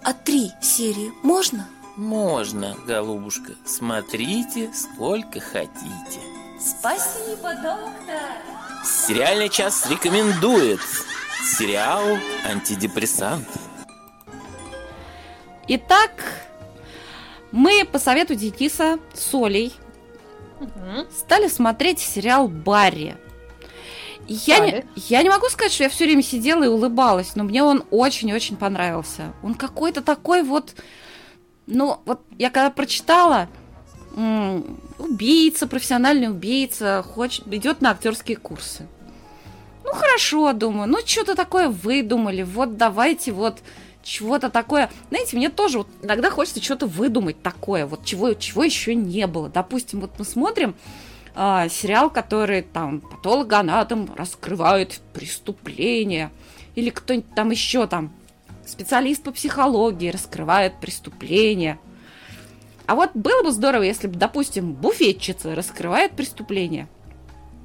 а три серии можно? Можно, голубушка. Смотрите, сколько хотите. Спасибо, доктор. Сериальный час рекомендует сериал «Антидепрессант». Итак, мы по совету Дениса с Олей Мгм. стали смотреть сериал Барри. Я не, я не могу сказать, что я все время сидела и улыбалась, но мне он очень-очень понравился. Он какой-то такой вот... Ну, вот я когда прочитала, убийца, профессиональный убийца, хочет, идет на актерские курсы. Ну, хорошо, думаю, ну, что-то такое выдумали, вот давайте вот чего-то такое. Знаете, мне тоже вот иногда хочется что-то выдумать такое, вот чего, чего еще не было. Допустим, вот мы смотрим а, сериал, который там патологоанатом раскрывает преступление, или кто-нибудь там еще там специалист по психологии раскрывает преступление. А вот было бы здорово, если бы, допустим, буфетчица раскрывает преступление.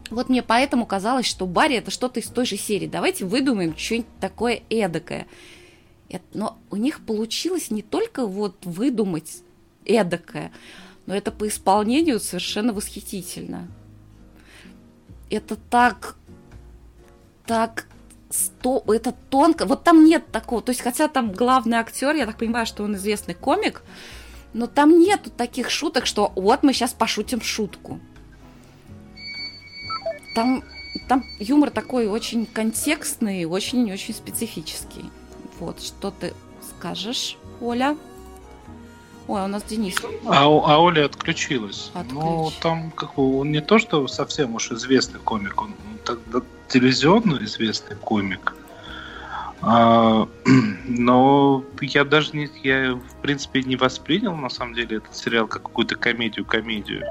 Вот мне поэтому казалось, что Барри это что-то из той же серии. Давайте выдумаем что-нибудь такое эдакое. Но у них получилось не только вот выдумать эдакое, но это по исполнению совершенно восхитительно. Это так, так, сто, это тонко. Вот там нет такого. То есть, хотя там главный актер, я так понимаю, что он известный комик, но там нету таких шуток, что вот мы сейчас пошутим шутку. Там, там юмор такой очень контекстный, очень-очень специфический. Вот, что ты скажешь, Оля? Ой, а у нас Денис. А, а Оля отключилась. Отключ. Ну, там как бы он не то, что совсем уж известный комик, он тогда телевизионно известный комик. А, но я даже не, я в принципе не воспринял на самом деле этот сериал как какую-то комедию-комедию.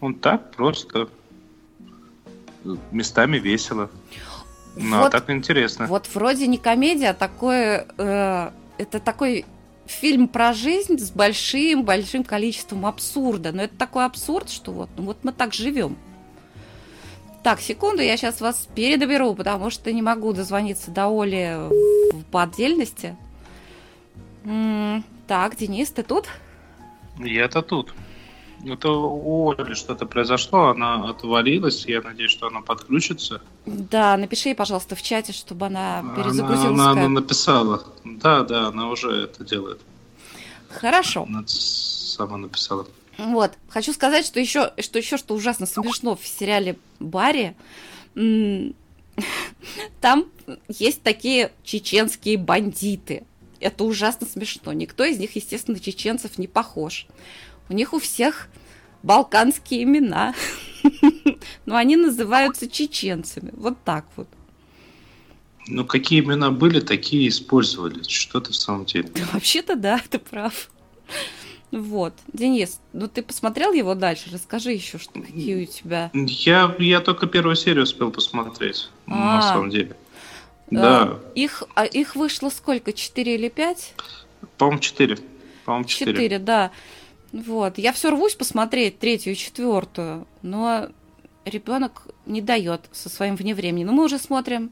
Он так просто местами весело. Ну, а Вот. так интересно. Вот вроде не комедия, а такое... э, это такой фильм про жизнь с большим-большим количеством абсурда. Но это такой абсурд, что вот, ну вот мы так живем. Так, секунду, я сейчас вас передоберу, потому что не могу дозвониться до Оли в- по отдельности. Так, Денис, ты тут? Я-то тут. Это у Оли что-то произошло, она отвалилась, я надеюсь, что она подключится. Да, напиши ей, пожалуйста, в чате, чтобы она Она, перезагрузила она- она скайп. написала. Да, да, она уже это делает. Хорошо. Она сама написала. Вот, хочу сказать, что еще, что еще что ужасно смешно в сериале Барри, там есть такие чеченские бандиты. Это ужасно смешно. Никто из них, естественно, чеченцев не похож. У них у всех балканские имена. Но они называются чеченцами. Вот так вот. Ну, какие имена были, такие использовали. Что ты в самом деле? Вообще-то да, ты прав. Вот. Денис, ну ты посмотрел его дальше? Расскажи еще, что какие у тебя... Я, я только первую серию успел посмотреть, на А. самом деле. Да, А, Их, а их вышло сколько? Четыре или пять? по-моему, четыре. По-моему, четыре. Четыре, да. Вот. Я все рвусь посмотреть третью и четвертую, но ребенок не дает со своим вне времени. Но мы уже смотрим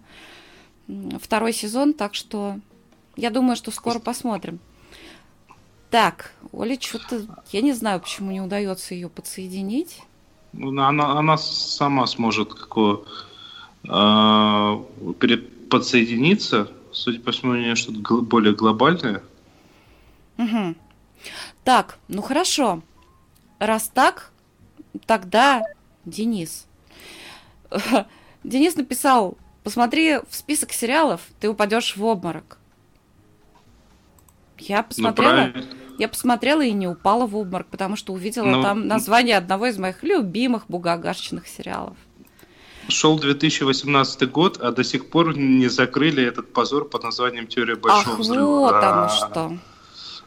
второй сезон, так что я думаю, что скоро посмотрим. Так, Оля, что-то я не знаю, почему не удается ее подсоединить. Ну, Она, она сама сможет какое, а, пере- подсоединиться. Судя по всему, у нее что-то гл- более глобальное. Мгм. Так, ну хорошо. Раз так, тогда Денис. Денис написал, посмотри в список сериалов, ты упадешь в обморок. Я Ну, посмотрела, правильно. я посмотрела и не упала в обморок, потому что увидела Ну, там название одного из моих любимых бугагашечных сериалов. Шел 2018 год, а до сих пор не закрыли этот позор под названием «Теория большого Ах, взрыва». вот оно что.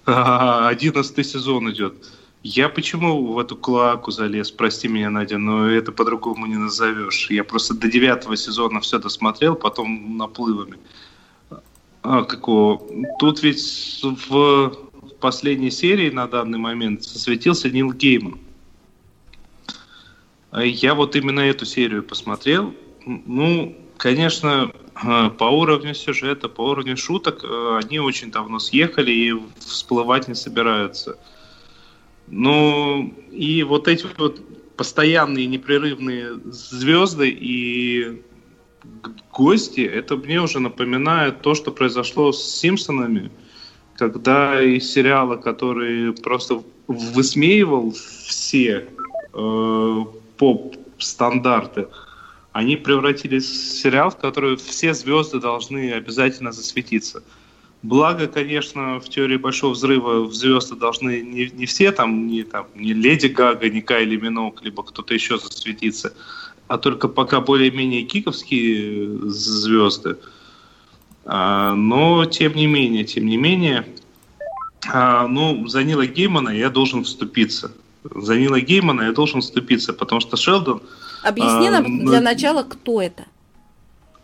Одиннадцатый сезон идет. Я почему в эту клаку залез, прости меня, Надя, но это по-другому не назовешь. Я просто до девятого сезона все досмотрел, потом наплывами. А, какого? Тут ведь в последней серии на данный момент засветился Нил Гейман. Я вот именно эту серию посмотрел. Ну, конечно, по уровню сюжета, по уровню шуток, э, они очень давно съехали и всплывать не собираются. Ну, и вот эти вот постоянные непрерывные звезды и гости, это мне уже напоминает то, что произошло с Симпсонами, когда из сериала, который просто высмеивал все э, поп-стандарты, они превратились в сериал, в который все звезды должны обязательно засветиться. Благо, конечно, в теории большого взрыва в звезды должны не, не все там, не, там, не Леди Гага, не Кайли Минок, либо кто-то еще засветиться, а только пока более-менее киковские звезды. А, но, тем не менее, тем не менее, а, ну, за Нила Геймана я должен вступиться. За Нила Геймана я должен вступиться, потому что Шелдон Объясни А, нам ну- для начала, кто это.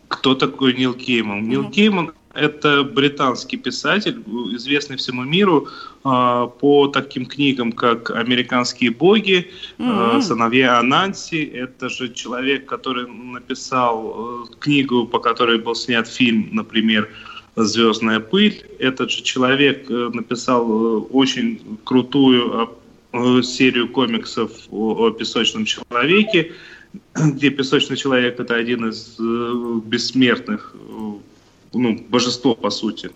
Кто такой Нил Гейман? Нил Мгм. Гейман – это британский писатель, известный всему миру а, по таким книгам, как «Американские боги», М. э, «Сыновья Ананси». Это же человек, который написал э, книгу, по которой был снят фильм, например, «Звездная пыль». Этот же человек э, написал э, очень крутую э, серию комиксов о, о песочном человеке, где песочный человек это один из э, бессмертных, э, ну, божество по сути.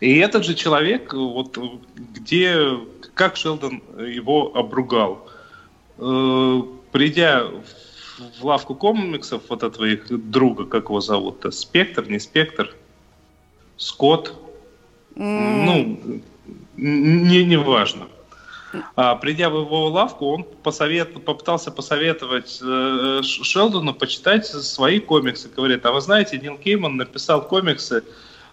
И этот же человек, э, вот где, как Шелдон его обругал, придя в- лавку комиксов вот этого их друга, как его зовут, Спектр, не Спектр, Скотт, М. ну, Не, не важно. А, придя в его лавку, он посовет, попытался посоветовать э, Шелдону почитать свои комиксы. Говорит, а вы знаете, Нил Кейман написал комиксы э,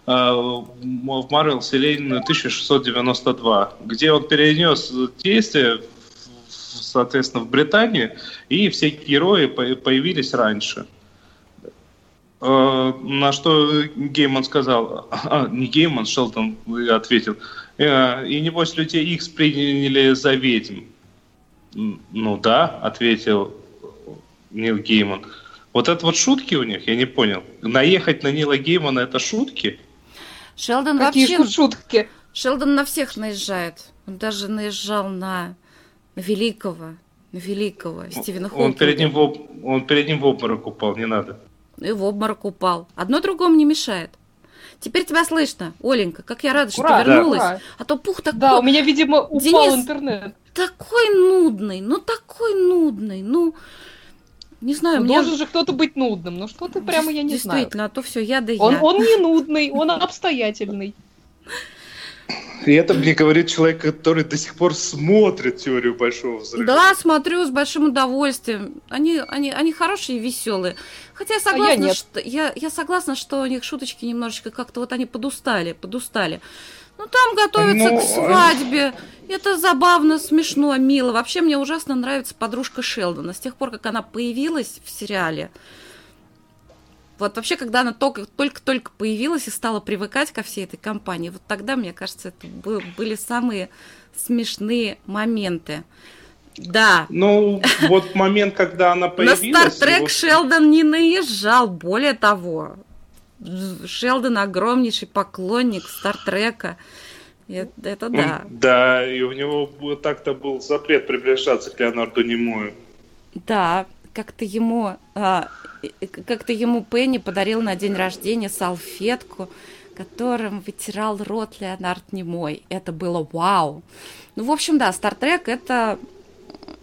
в Marvel Вселенную 1692, где он перенес действие, соответственно, в Британию, и все герои появились раньше. Э, на что Гейман сказал, а, не Гейман, Шелдон ответил, и небось людей X приняли за ведьм. Ну да, ответил Нил Гейман. Вот это вот шутки у них, я не понял. Наехать на Нила Геймана это шутки? Шелдон Какие вообще... шутки? Шелдон на всех наезжает. Он даже наезжал на, на великого, на великого Стивена Хокинга. Он перед, ним в, он перед ним в обморок упал, не надо. И в обморок упал. Одно другому не мешает. Теперь тебя слышно, Оленька, как я рада, что Ура, ты вернулась. да, ура. А то пух такой... Да, у меня, видимо, упал Денис, интернет. Такой нудный, ну такой нудный, ну... Не знаю, Ну, мне... Должен же кто-то быть нудным. Ну что ты прямо, я не знаю. Действительно, а то все я да Он, я. он не нудный, он обстоятельный. И это мне говорит человек, который до сих пор смотрит теорию большого взрыва. Да, смотрю с большим удовольствием. Они, они, они хорошие и веселые. Хотя я согласна, нет. что я, я согласна, что у них шуточки немножечко как-то вот они подустали, подустали. Ну там готовятся Ну, к свадьбе. Это забавно, смешно, мило. Вообще мне ужасно нравится подружка Шелдона. С тех пор, как она появилась в сериале, вот вообще, когда она только- только-только появилась и стала привыкать ко всей этой компании, вот тогда, мне кажется, это бы- были самые смешные моменты. Да, Ну, вот момент, когда она на появилась... Стартрек его- Шелдон не наезжал. Более того, Шелдон огромнейший поклонник Стартрека. Это, да. Да, и у него так-то был запрет приближаться к Леонарду Немою. Да, как-то ему, а, как-то ему Пенни подарил на день рождения салфетку, которым вытирал рот Леонард Немой. Это было вау. Ну, в общем, да, Стартрек это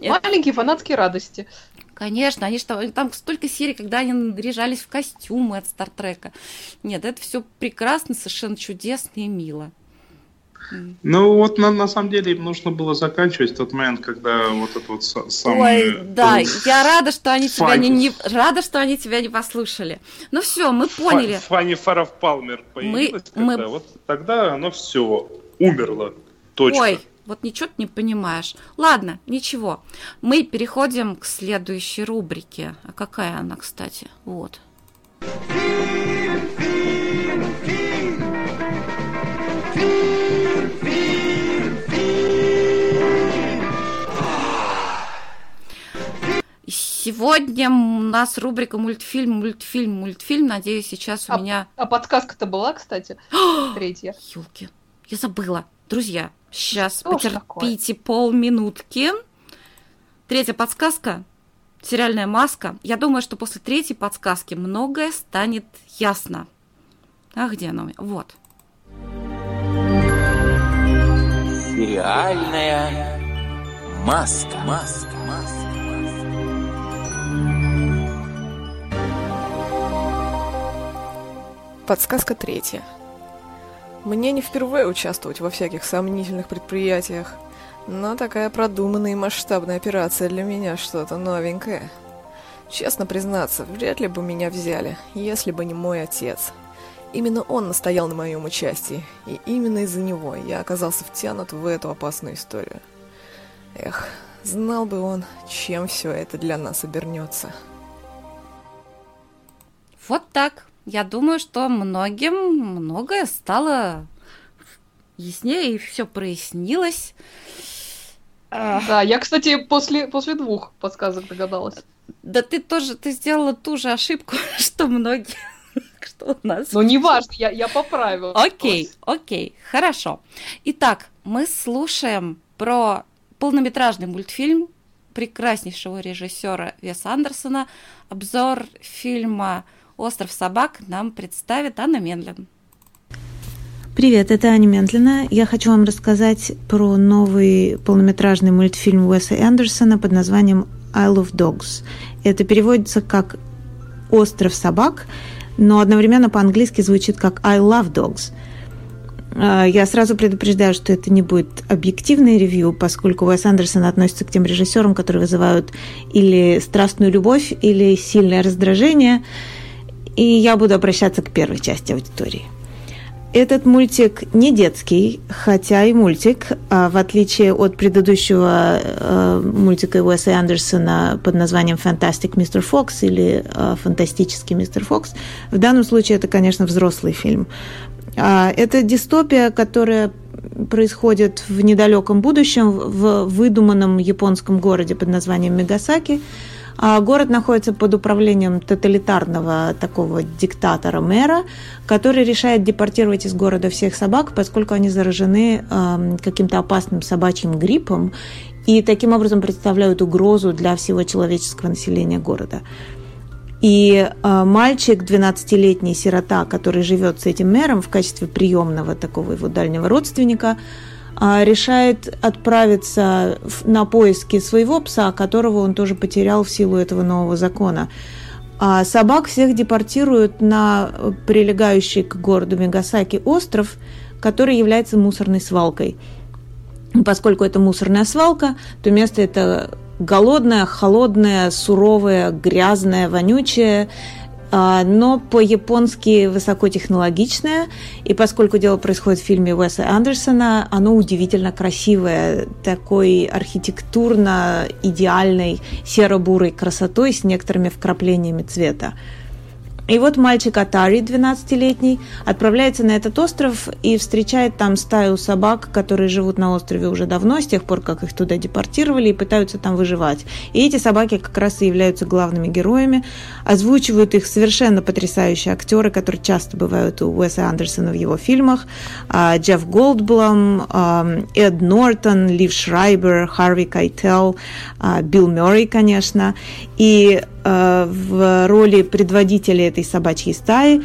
Это- Маленькие фанатские радости. Конечно, они что, там столько серий, когда они наряжались в костюмы от Стартрека. Нет, это все прекрасно, совершенно чудесно и мило. Ну вот на, на самом деле им нужно было заканчивать тот момент, когда вот это вот са- самый... Ой, да, я рада, что они тебя не, не рада, что они тебя не послушали. Ну все, мы поняли. Фа- Фанни Фаров Палмер появилась, мы- когда, вот тогда оно все умерло. Точка. Ой, вот ничего ты не понимаешь. Ладно, ничего. Мы переходим к следующей рубрике. А какая она, кстати? Вот. Сегодня у нас рубрика мультфильм, мультфильм, мультфильм. Надеюсь, сейчас у меня... А подсказка-то была, кстати, третья. Ёлки, я забыла. Друзья, сейчас Что потерпите полминутки. Третья подсказка. Сериальная маска. Я думаю, что после третьей подсказки многое станет ясно. А где она у меня? Вот. Сериальная маска. Маска. Подсказка третья. Мне не впервые участвовать во всяких сомнительных предприятиях, но такая продуманная и масштабная операция для меня что-то новенькое. Честно признаться, вряд ли бы меня взяли, если бы не мой отец. Именно он настоял на моем участии, и именно из-за него я оказался втянут в эту опасную историю. Эх, знал бы он, чем все это для нас обернется. Вот так. Я думаю, что многим многое стало яснее и все прояснилось. Да, я, кстати, после, после двух подсказок догадалась. Да ты тоже, ты сделала ту же ошибку, что многие, что у нас. Но неважно, я, я поправила. Окей, окей, хорошо. Итак, мы слушаем про полнометражный мультфильм прекраснейшего режиссера Веса Андерсона. Обзор фильма «Остров собак» нам представит Анна Менлин. Привет, это Аня Ментлина. Я хочу вам рассказать про новый полнометражный мультфильм Уэса Андерсона под названием «I Love Dogs». Это переводится как «Остров собак», но одновременно по-английски звучит как «I Love Dogs». А, я сразу предупреждаю, что это не будет объективное ревью, поскольку Уэс Андерсон относится к тем режиссерам, которые вызывают или страстную любовь, или сильное раздражение. И я буду обращаться к первой части аудитории. Этот мультик не детский, хотя и мультик, а в отличие от предыдущего э, мультика Уэса Андерсона под названием «Fantastic Mr. Fox» или э, «Фантастический мистер Фокс», в данном случае это, конечно, взрослый фильм. А, это дистопия, которая происходит в недалеком будущем в выдуманном японском городе под названием Мегасаки. А, город находится под управлением тоталитарного такого диктатора-мэра, который решает депортировать из города всех собак, поскольку они заражены каким-то опасным собачьим гриппом и таким образом представляют угрозу для всего человеческого населения города. И э, мальчик, 12-летний сирота, который живет с этим мэром в качестве приемного такого его дальнего родственника, решает отправиться на поиски своего пса, которого он тоже потерял в силу этого нового закона. А собак всех депортируют на прилегающий к городу Мегасаки остров, который является мусорной свалкой. Поскольку это мусорная свалка, то место это голодная, холодная, суровая, грязная, вонючая, а, но по-японски высокотехнологичное. И поскольку дело происходит в фильме Уэса Андерсона, оно удивительно красивое, такой архитектурно идеальной серо-бурой красотой с некоторыми вкраплениями цвета. И вот мальчик Атари, 12-летний, отправляется на этот остров и встречает там стаю собак, которые живут на острове уже давно, с тех пор, как их туда депортировали, и пытаются там выживать. И эти собаки как раз и являются главными героями. Озвучивают их совершенно потрясающие актеры, которые часто бывают у Уэса Андерсона в его фильмах. А, Джефф Голдблум, а, Эд Нортон, Лив Шрайбер, Харви Кайтел, а, Билл Мюррей, конечно. И в роли предводителя этой собачьей стаи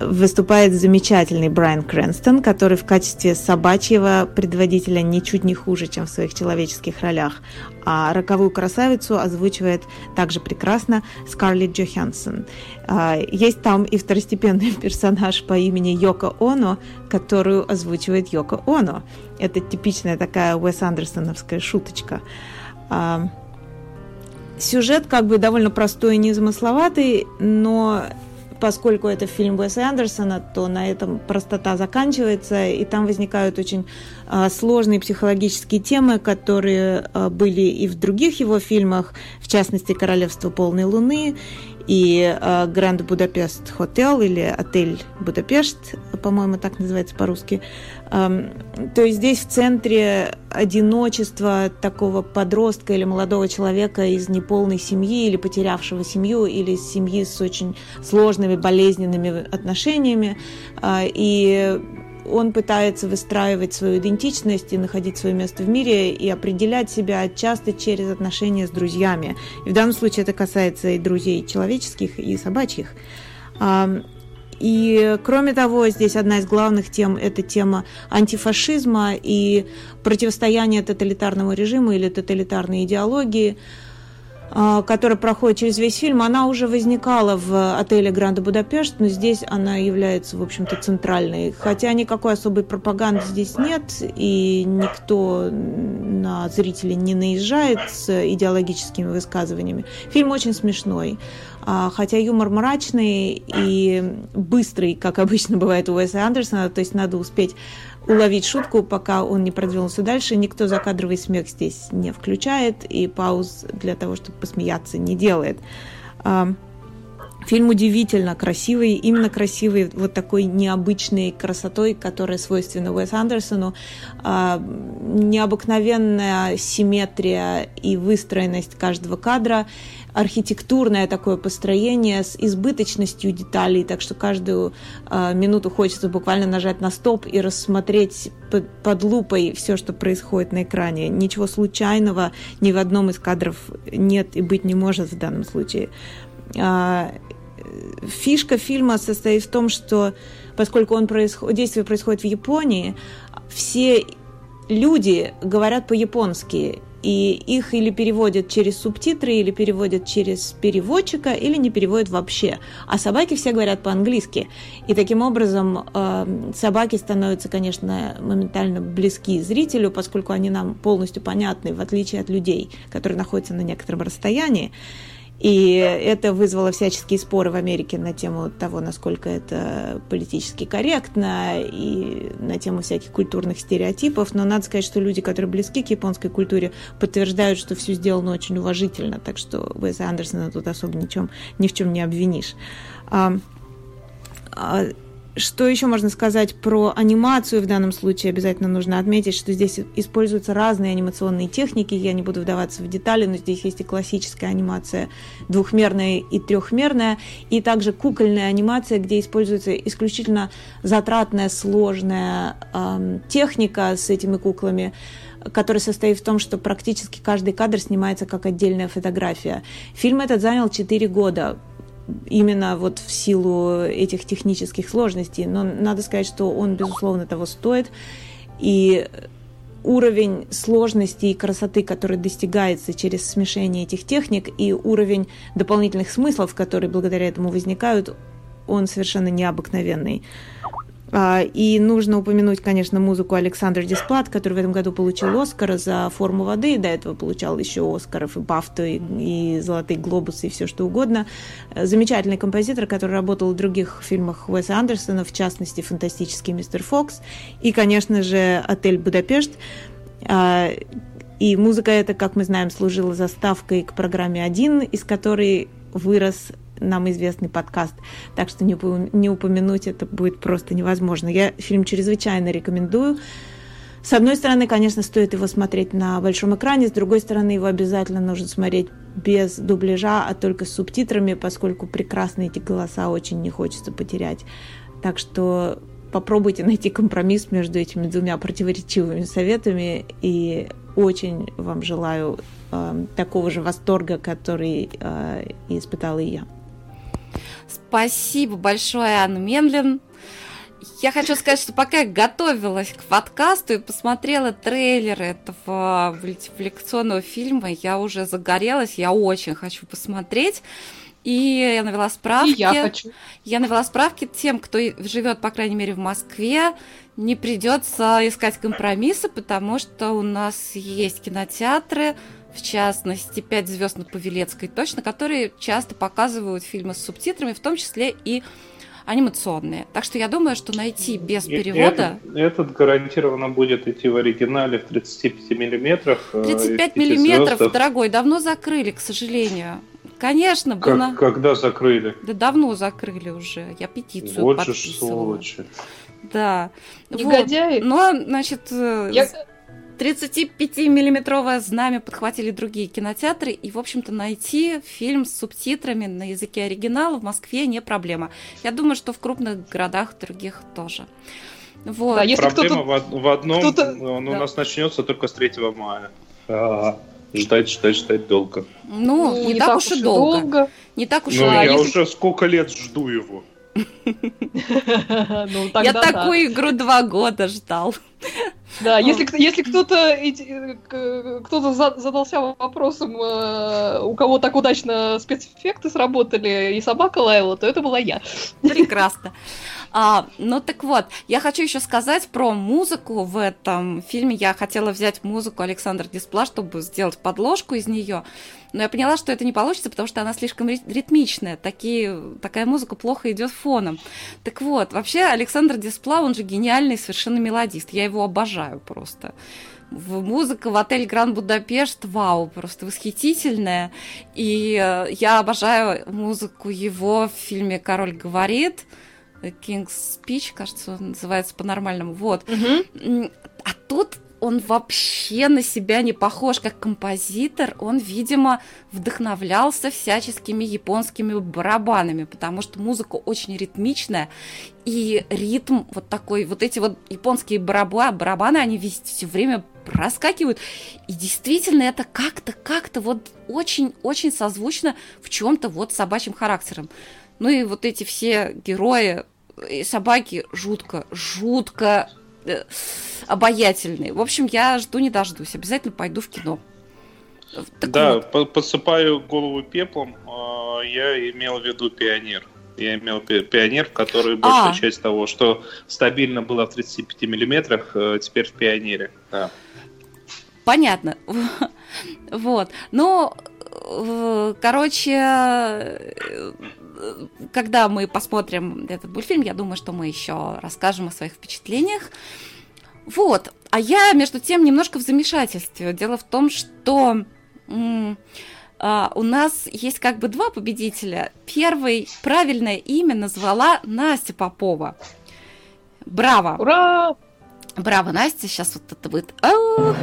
выступает замечательный Брайан Крэнстон, который в качестве собачьего предводителя ничуть не хуже, чем в своих человеческих ролях. А роковую красавицу озвучивает также прекрасно Скарлетт Джоханссон. А, есть там и второстепенный персонаж по имени Йоко Оно, которую озвучивает Йоко Оно. Это типичная такая Уэс Андерсоновская шуточка. А, Сюжет как бы довольно простой и незамысловатый, но поскольку это фильм Уэса Андерсона, то на этом простота заканчивается, и там возникают очень а, сложные психологические темы, которые а, были и в других его фильмах, в частности «Королевство полной луны», и Гранд Будапешт Хотел или Отель Будапешт, по-моему, так называется по-русски. То есть здесь в центре одиночества такого подростка или молодого человека из неполной семьи или потерявшего семью или семьи с очень сложными болезненными отношениями. А, и он пытается выстраивать свою идентичность и находить свое место в мире и определять себя часто через отношения с друзьями. И в данном случае это касается и друзей человеческих, и собачьих. И, кроме того, здесь одна из главных тем – это тема антифашизма и противостояния тоталитарному режиму или тоталитарной идеологии – которая проходит через весь фильм, она уже возникала в отеле Гранда Будапешт, но здесь она является, в общем-то, центральной. Хотя никакой особой пропаганды здесь нет, и никто на зрителей не наезжает с идеологическими высказываниями. Фильм очень смешной. А, хотя юмор мрачный и быстрый, как обычно бывает у Уэса Андерсона, то есть надо успеть уловить шутку, пока он не продвинулся дальше. Никто закадровый смех здесь не включает и пауз для того, чтобы посмеяться, не делает. А, фильм удивительно красивый, именно красивый вот такой необычной красотой, которая свойственна Уэс Андерсону. А, необыкновенная симметрия и выстроенность каждого кадра архитектурное такое построение с избыточностью деталей, так что каждую э, минуту хочется буквально нажать на стоп и рассмотреть под, под лупой все, что происходит на экране. Ничего случайного ни в одном из кадров нет и быть не может в данном случае. Фишка фильма состоит в том, что поскольку он происход... действие происходит в Японии, все люди говорят по-японски, и их или переводят через субтитры, или переводят через переводчика, или не переводят вообще. А собаки все говорят по-английски. И таким образом э, собаки становятся, конечно, моментально близки зрителю, поскольку они нам полностью понятны, в отличие от людей, которые находятся на некотором расстоянии. И это вызвало всяческие споры в Америке на тему того, насколько это политически корректно, и на тему всяких культурных стереотипов. Но надо сказать, что люди, которые близки к японской культуре, подтверждают, что все сделано очень уважительно. Так что Уэса Андерсона тут особо ничем, ни в чем не обвинишь. Что еще можно сказать про анимацию в данном случае? Обязательно нужно отметить, что здесь используются разные анимационные техники. Я не буду вдаваться в детали, но здесь есть и классическая анимация двухмерная и трехмерная, и также кукольная анимация, где используется исключительно затратная, сложная э, техника с этими куклами которая состоит в том, что практически каждый кадр снимается как отдельная фотография. Фильм этот занял 4 года именно вот в силу этих технических сложностей. Но надо сказать, что он, безусловно, того стоит. И уровень сложности и красоты, который достигается через смешение этих техник, и уровень дополнительных смыслов, которые благодаря этому возникают, он совершенно необыкновенный. А, и нужно упомянуть, конечно, музыку Александра Дисплат, который в этом году получил Оскар за форму воды, и до этого получал еще Оскаров и Бафту, и, и Золотые глобусы, и все что угодно. Замечательный композитор, который работал в других фильмах Уэса Андерсона, в частности, «Фантастический мистер Фокс», и, конечно же, «Отель Будапешт». А, и музыка эта, как мы знаем, служила заставкой к программе «Один», из которой вырос нам известный подкаст, так что не, упомянуть это будет просто невозможно. Я фильм чрезвычайно рекомендую. С одной стороны, конечно, стоит его смотреть на большом экране, с другой стороны, его обязательно нужно смотреть без дубляжа, а только с субтитрами, поскольку прекрасные эти голоса очень не хочется потерять. Так что попробуйте найти компромисс между этими двумя противоречивыми советами, и очень вам желаю э, такого же восторга, который э, испытала и я. Спасибо большое, Анна Менлин. Я хочу сказать, что пока я готовилась к подкасту и посмотрела трейлеры этого мультипликационного фильма, я уже загорелась, я очень хочу посмотреть. И я навела справки. И я хочу. Я навела справки тем, кто живет, по крайней мере, в Москве, не придется искать компромиссы, потому что у нас есть кинотеатры, в частности, «Пять звезд на Павелецкой», точно, которые часто показывают фильмы с субтитрами, в том числе и анимационные. Так что я думаю, что найти без перевода... Этот, этот гарантированно будет идти в оригинале в 35 миллиметрах. 35 э, миллиметров, звездов. дорогой, давно закрыли, к сожалению. Конечно, как, было... Когда закрыли? Да давно закрыли уже. Я петицию вот подписывала. Же Да. Негодяи. Вот. Но, значит... Э, я... 35-миллиметровое знамя подхватили другие кинотеатры, и, в общем-то, найти фильм с субтитрами на языке оригинала в Москве не проблема. Я думаю, что в крупных городах других тоже. Вот. Да, если Проблема в, в одном, он да. у нас начнется только с 3 мая. А, ждать, ждать, ждать долго. Ну, ну не, не так, так уж и долго. долго. Не так уж ну, и долго. Я если... уже сколько лет жду его. Ну, Я такую игру два года ждал. Да, если, если кто-то кто задался вопросом, э, у кого так удачно спецэффекты сработали и собака лаяла, то это была я. Прекрасно. А, ну так вот, я хочу еще сказать про музыку в этом фильме. Я хотела взять музыку Александра Диспла, чтобы сделать подложку из нее. Но я поняла, что это не получится, потому что она слишком ритмичная. Такие, такая музыка плохо идет фоном. Так вот, вообще Александр Диспла, он же гениальный совершенно мелодист. Я его обожаю просто. В музыка в отель Гранд Будапешт, вау, просто восхитительная. И э, я обожаю музыку его в фильме «Король говорит», King's Speech, кажется, называется по-нормальному. Вот. Угу. А тут он вообще на себя не похож как композитор. Он, видимо, вдохновлялся всяческими японскими барабанами, потому что музыка очень ритмичная, и ритм вот такой, вот эти вот японские барабаны, барабаны они весь все время проскакивают. И действительно, это как-то, как-то вот очень-очень созвучно в чем-то вот собачьим характером. Ну и вот эти все герои, и собаки жутко, жутко э, обаятельные. В общем, я жду не дождусь. Обязательно пойду в кино. Так да, вот. по- подсыпаю голову пеплом. а, Я имел в виду пионер. Я имел пи- пионер, в который большая А. часть того, что стабильно было в 35 миллиметрах, э, теперь в пионере. Да. Понятно. Вот. Ну, э, короче, э, когда мы посмотрим этот мультфильм, я думаю, что мы еще расскажем о своих впечатлениях. Вот. А я, между тем, немножко в замешательстве. Дело в том, что а, у нас есть как бы два победителя. Первый правильное имя назвала Настя Попова. Браво! Ура! Браво, Настя, сейчас вот это будет. Ау!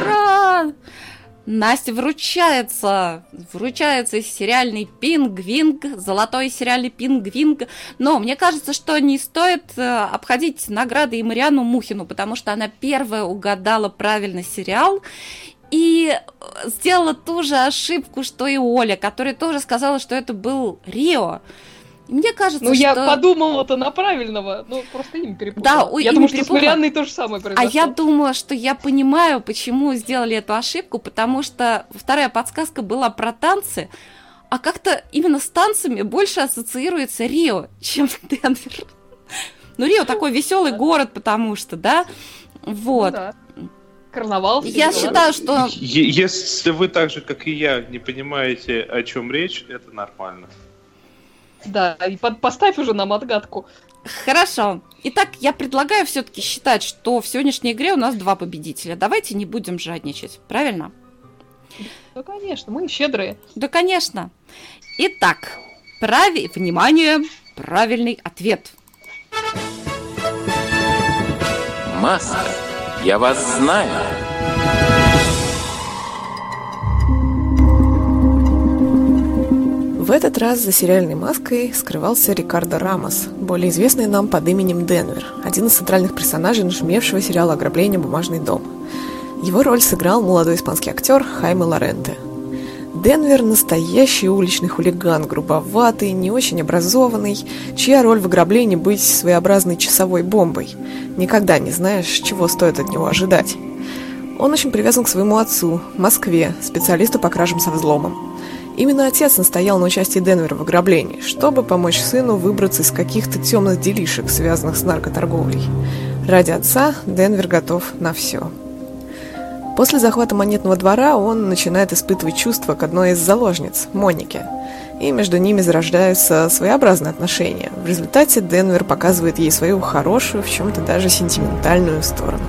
Ура! Настя вручается, вручается сериальный пингвинг, золотой сериальный пингвинг. Но мне кажется, что не стоит э, обходить награды и Мариану Мухину, потому что она первая угадала правильно сериал и э, сделала ту же ошибку, что и Оля, которая тоже сказала, что это был Рио. И Мне кажется, Ну, я что... подумала-то на правильного, ну, просто имя перепутала. Да, ой, я думаю, что с перепутала. Марианной то же самое А произошло. я думала, что я понимаю, почему сделали эту ошибку, потому что вторая подсказка была про танцы, а как-то именно с танцами больше ассоциируется Рио, чем Денвер. Ну, Рио такой веселый город, потому что, да? Ну Вот. да. Карнавал. все Я считаю, что... Если вы так же, как и я, не понимаете, о чем речь, это нормально. Да, и под- поставь уже нам отгадку. Хорошо. Итак, я предлагаю все-таки считать, что в сегодняшней игре у нас два победителя. Давайте не будем жадничать, правильно? Ну, конечно, мы щедрые. Да, конечно. Итак, прави... внимание, правильный ответ. Маска. Я вас знаю. В этот раз за сериальной маской скрывался Рикардо Рамос, более известный нам под именем Денвер, один из центральных персонажей нашумевшего сериала «Ограбление. Бумажный дом». Его роль сыграл молодой испанский актер Хайме Лоренте. Денвер – настоящий уличный хулиган, грубоватый, не очень образованный, чья роль в ограблении быть своеобразной часовой бомбой. Никогда не знаешь, чего стоит от него ожидать. Он очень привязан к своему отцу, Москве, специалисту по кражам со взломом. Именно отец настоял на участии Денвера в ограблении, чтобы помочь сыну выбраться из каких-то темных делишек, связанных с наркоторговлей. Ради отца Денвер готов на все. После захвата монетного двора он начинает испытывать чувства к одной из заложниц, Монике. И между ними зарождаются своеобразные отношения. В результате Денвер показывает ей свою хорошую, в чем-то даже сентиментальную сторону.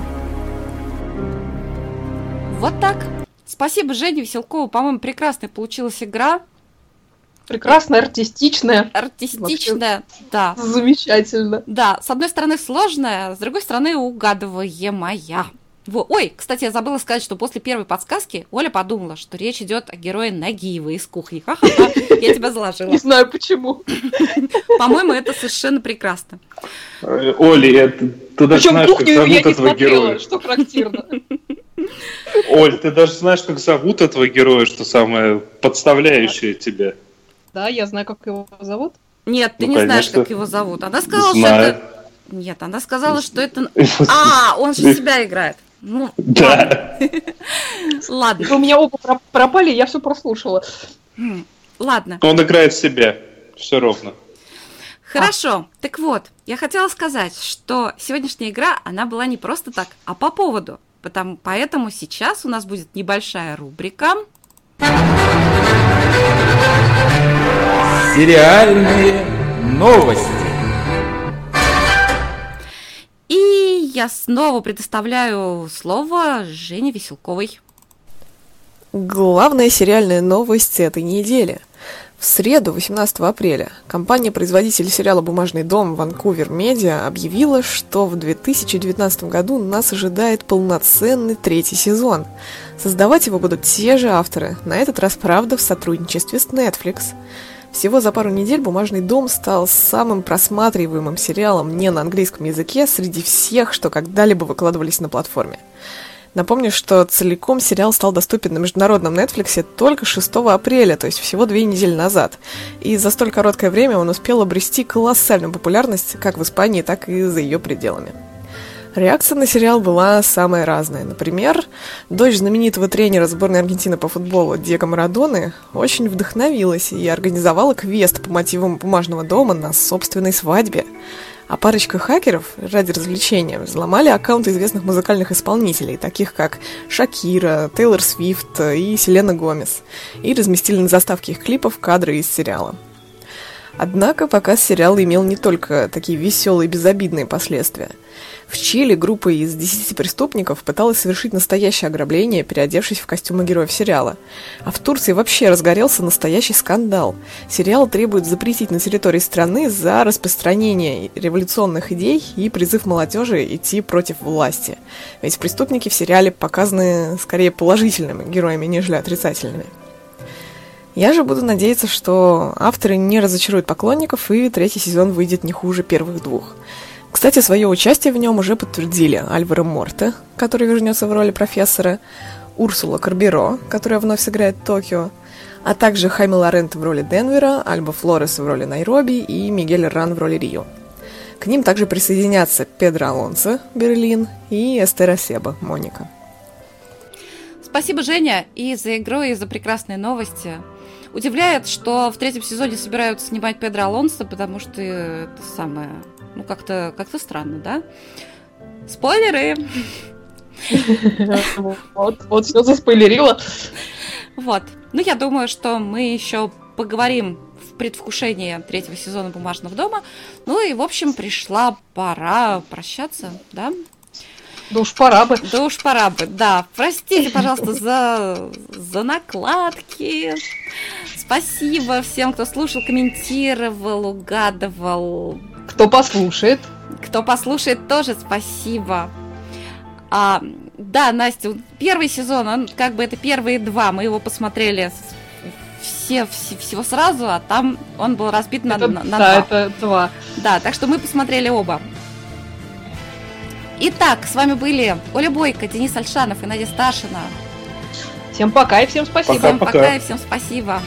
Вот так. Спасибо, Жене Веселкову. По-моему, прекрасная получилась игра. Прекрасная, артистичная. Артистичная, да. Замечательно. Да, с одной стороны сложная, с другой стороны угадываемая. Во. Ой, кстати, я забыла сказать, что после первой подсказки Оля подумала, что речь идет о герое Нагиева из кухни. Ха-ха-ха, я тебя заложила. Не знаю почему. По-моему, это совершенно прекрасно. Э, Оля, ты, даже Причем знаешь, как кухню я зовут не этого смотрела, героя. что характерно. Оль, ты даже знаешь, как зовут этого героя, что самое подставляющее тебя. Да, я знаю, как его зовут. Нет, ты Ну, не знаешь, конечно. как его зовут. Она сказала, Знаю. что это... Нет, она сказала, что это... А, он же себя играет. Ну, Да. ладно. У меня оба про- пропали, я все прослушала. М, Ладно. Он играет себя. Все ровно. Хорошо. Так вот, я хотела сказать, что сегодняшняя игра, она была не просто так, а по поводу. Потому, поэтому сейчас у нас будет небольшая рубрика. Сериальные новости. И я снова предоставляю слово Жене Веселковой. Главная сериальная новость этой недели. В среду, 18 апреля, компания-производитель сериала «Бумажный дом» Vancouver Media объявила, что в 2019 году нас ожидает полноценный третий сезон. Создавать его будут те же авторы, на этот раз, правда, в сотрудничестве с Netflix. Всего за пару недель «Бумажный дом» стал самым просматриваемым сериалом не на английском языке среди всех, что когда-либо выкладывались на платформе. Напомню, что целиком сериал стал доступен на международном Netflix только 6 апреля, то есть всего две недели назад. И за столь короткое время он успел обрести колоссальную популярность как в Испании, так и за ее пределами. Реакция на сериал была самая разная. Например, дочь знаменитого тренера сборной Аргентины по футболу Диего Марадоны очень вдохновилась и организовала квест по мотивам бумажного дома на собственной свадьбе. А парочка хакеров ради развлечения взломали аккаунты известных музыкальных исполнителей, таких как Шакира, Тейлор Свифт и Селена Гомес, и разместили на заставке их клипов кадры из сериала. Однако показ сериала имел не только такие веселые безобидные последствия – в Чили группа из 10 преступников пыталась совершить настоящее ограбление, переодевшись в костюмы героев сериала. А в Турции вообще разгорелся настоящий скандал. Сериал требует запретить на территории страны за распространение революционных идей и призыв молодежи идти против власти. Ведь преступники в сериале показаны скорее положительными героями, нежели отрицательными. Я же буду надеяться, что авторы не разочаруют поклонников, и третий сезон выйдет не хуже первых двух. Кстати, свое участие в нем уже подтвердили Альваро Морте, который вернется в роли профессора, Урсула Карберо, которая вновь сыграет Токио, а также Хайме Лорент в роли Денвера, Альба Флорес в роли Найроби и Мигель Ран в роли Рио. К ним также присоединятся Педро Алонсо, Берлин, и Эстера Себа, Моника. Спасибо, Женя, и за игру, и за прекрасные новости. Удивляет, что в третьем сезоне собираются снимать Педро Алонсо, потому что это самое ну, как-то как странно, да? Спойлеры! Вот, вот все заспойлерила. Вот. Ну, я думаю, что мы еще поговорим в предвкушении третьего сезона «Бумажного дома». Ну и, в общем, пришла пора прощаться, да? Да уж пора бы. Да уж пора бы, да. Простите, пожалуйста, за, за накладки. Спасибо всем, кто слушал, комментировал, угадывал, кто послушает. Кто послушает, тоже спасибо. А, да, Настя, первый сезон, он как бы это первые два, мы его посмотрели все, все всего сразу, а там он был разбит на, это, на, на да, два. это два. Да, так что мы посмотрели оба. Итак, с вами были Оля Бойко, Денис Альшанов и Надя Сташина. Всем пока и всем спасибо. Пока, всем пока, пока и всем спасибо.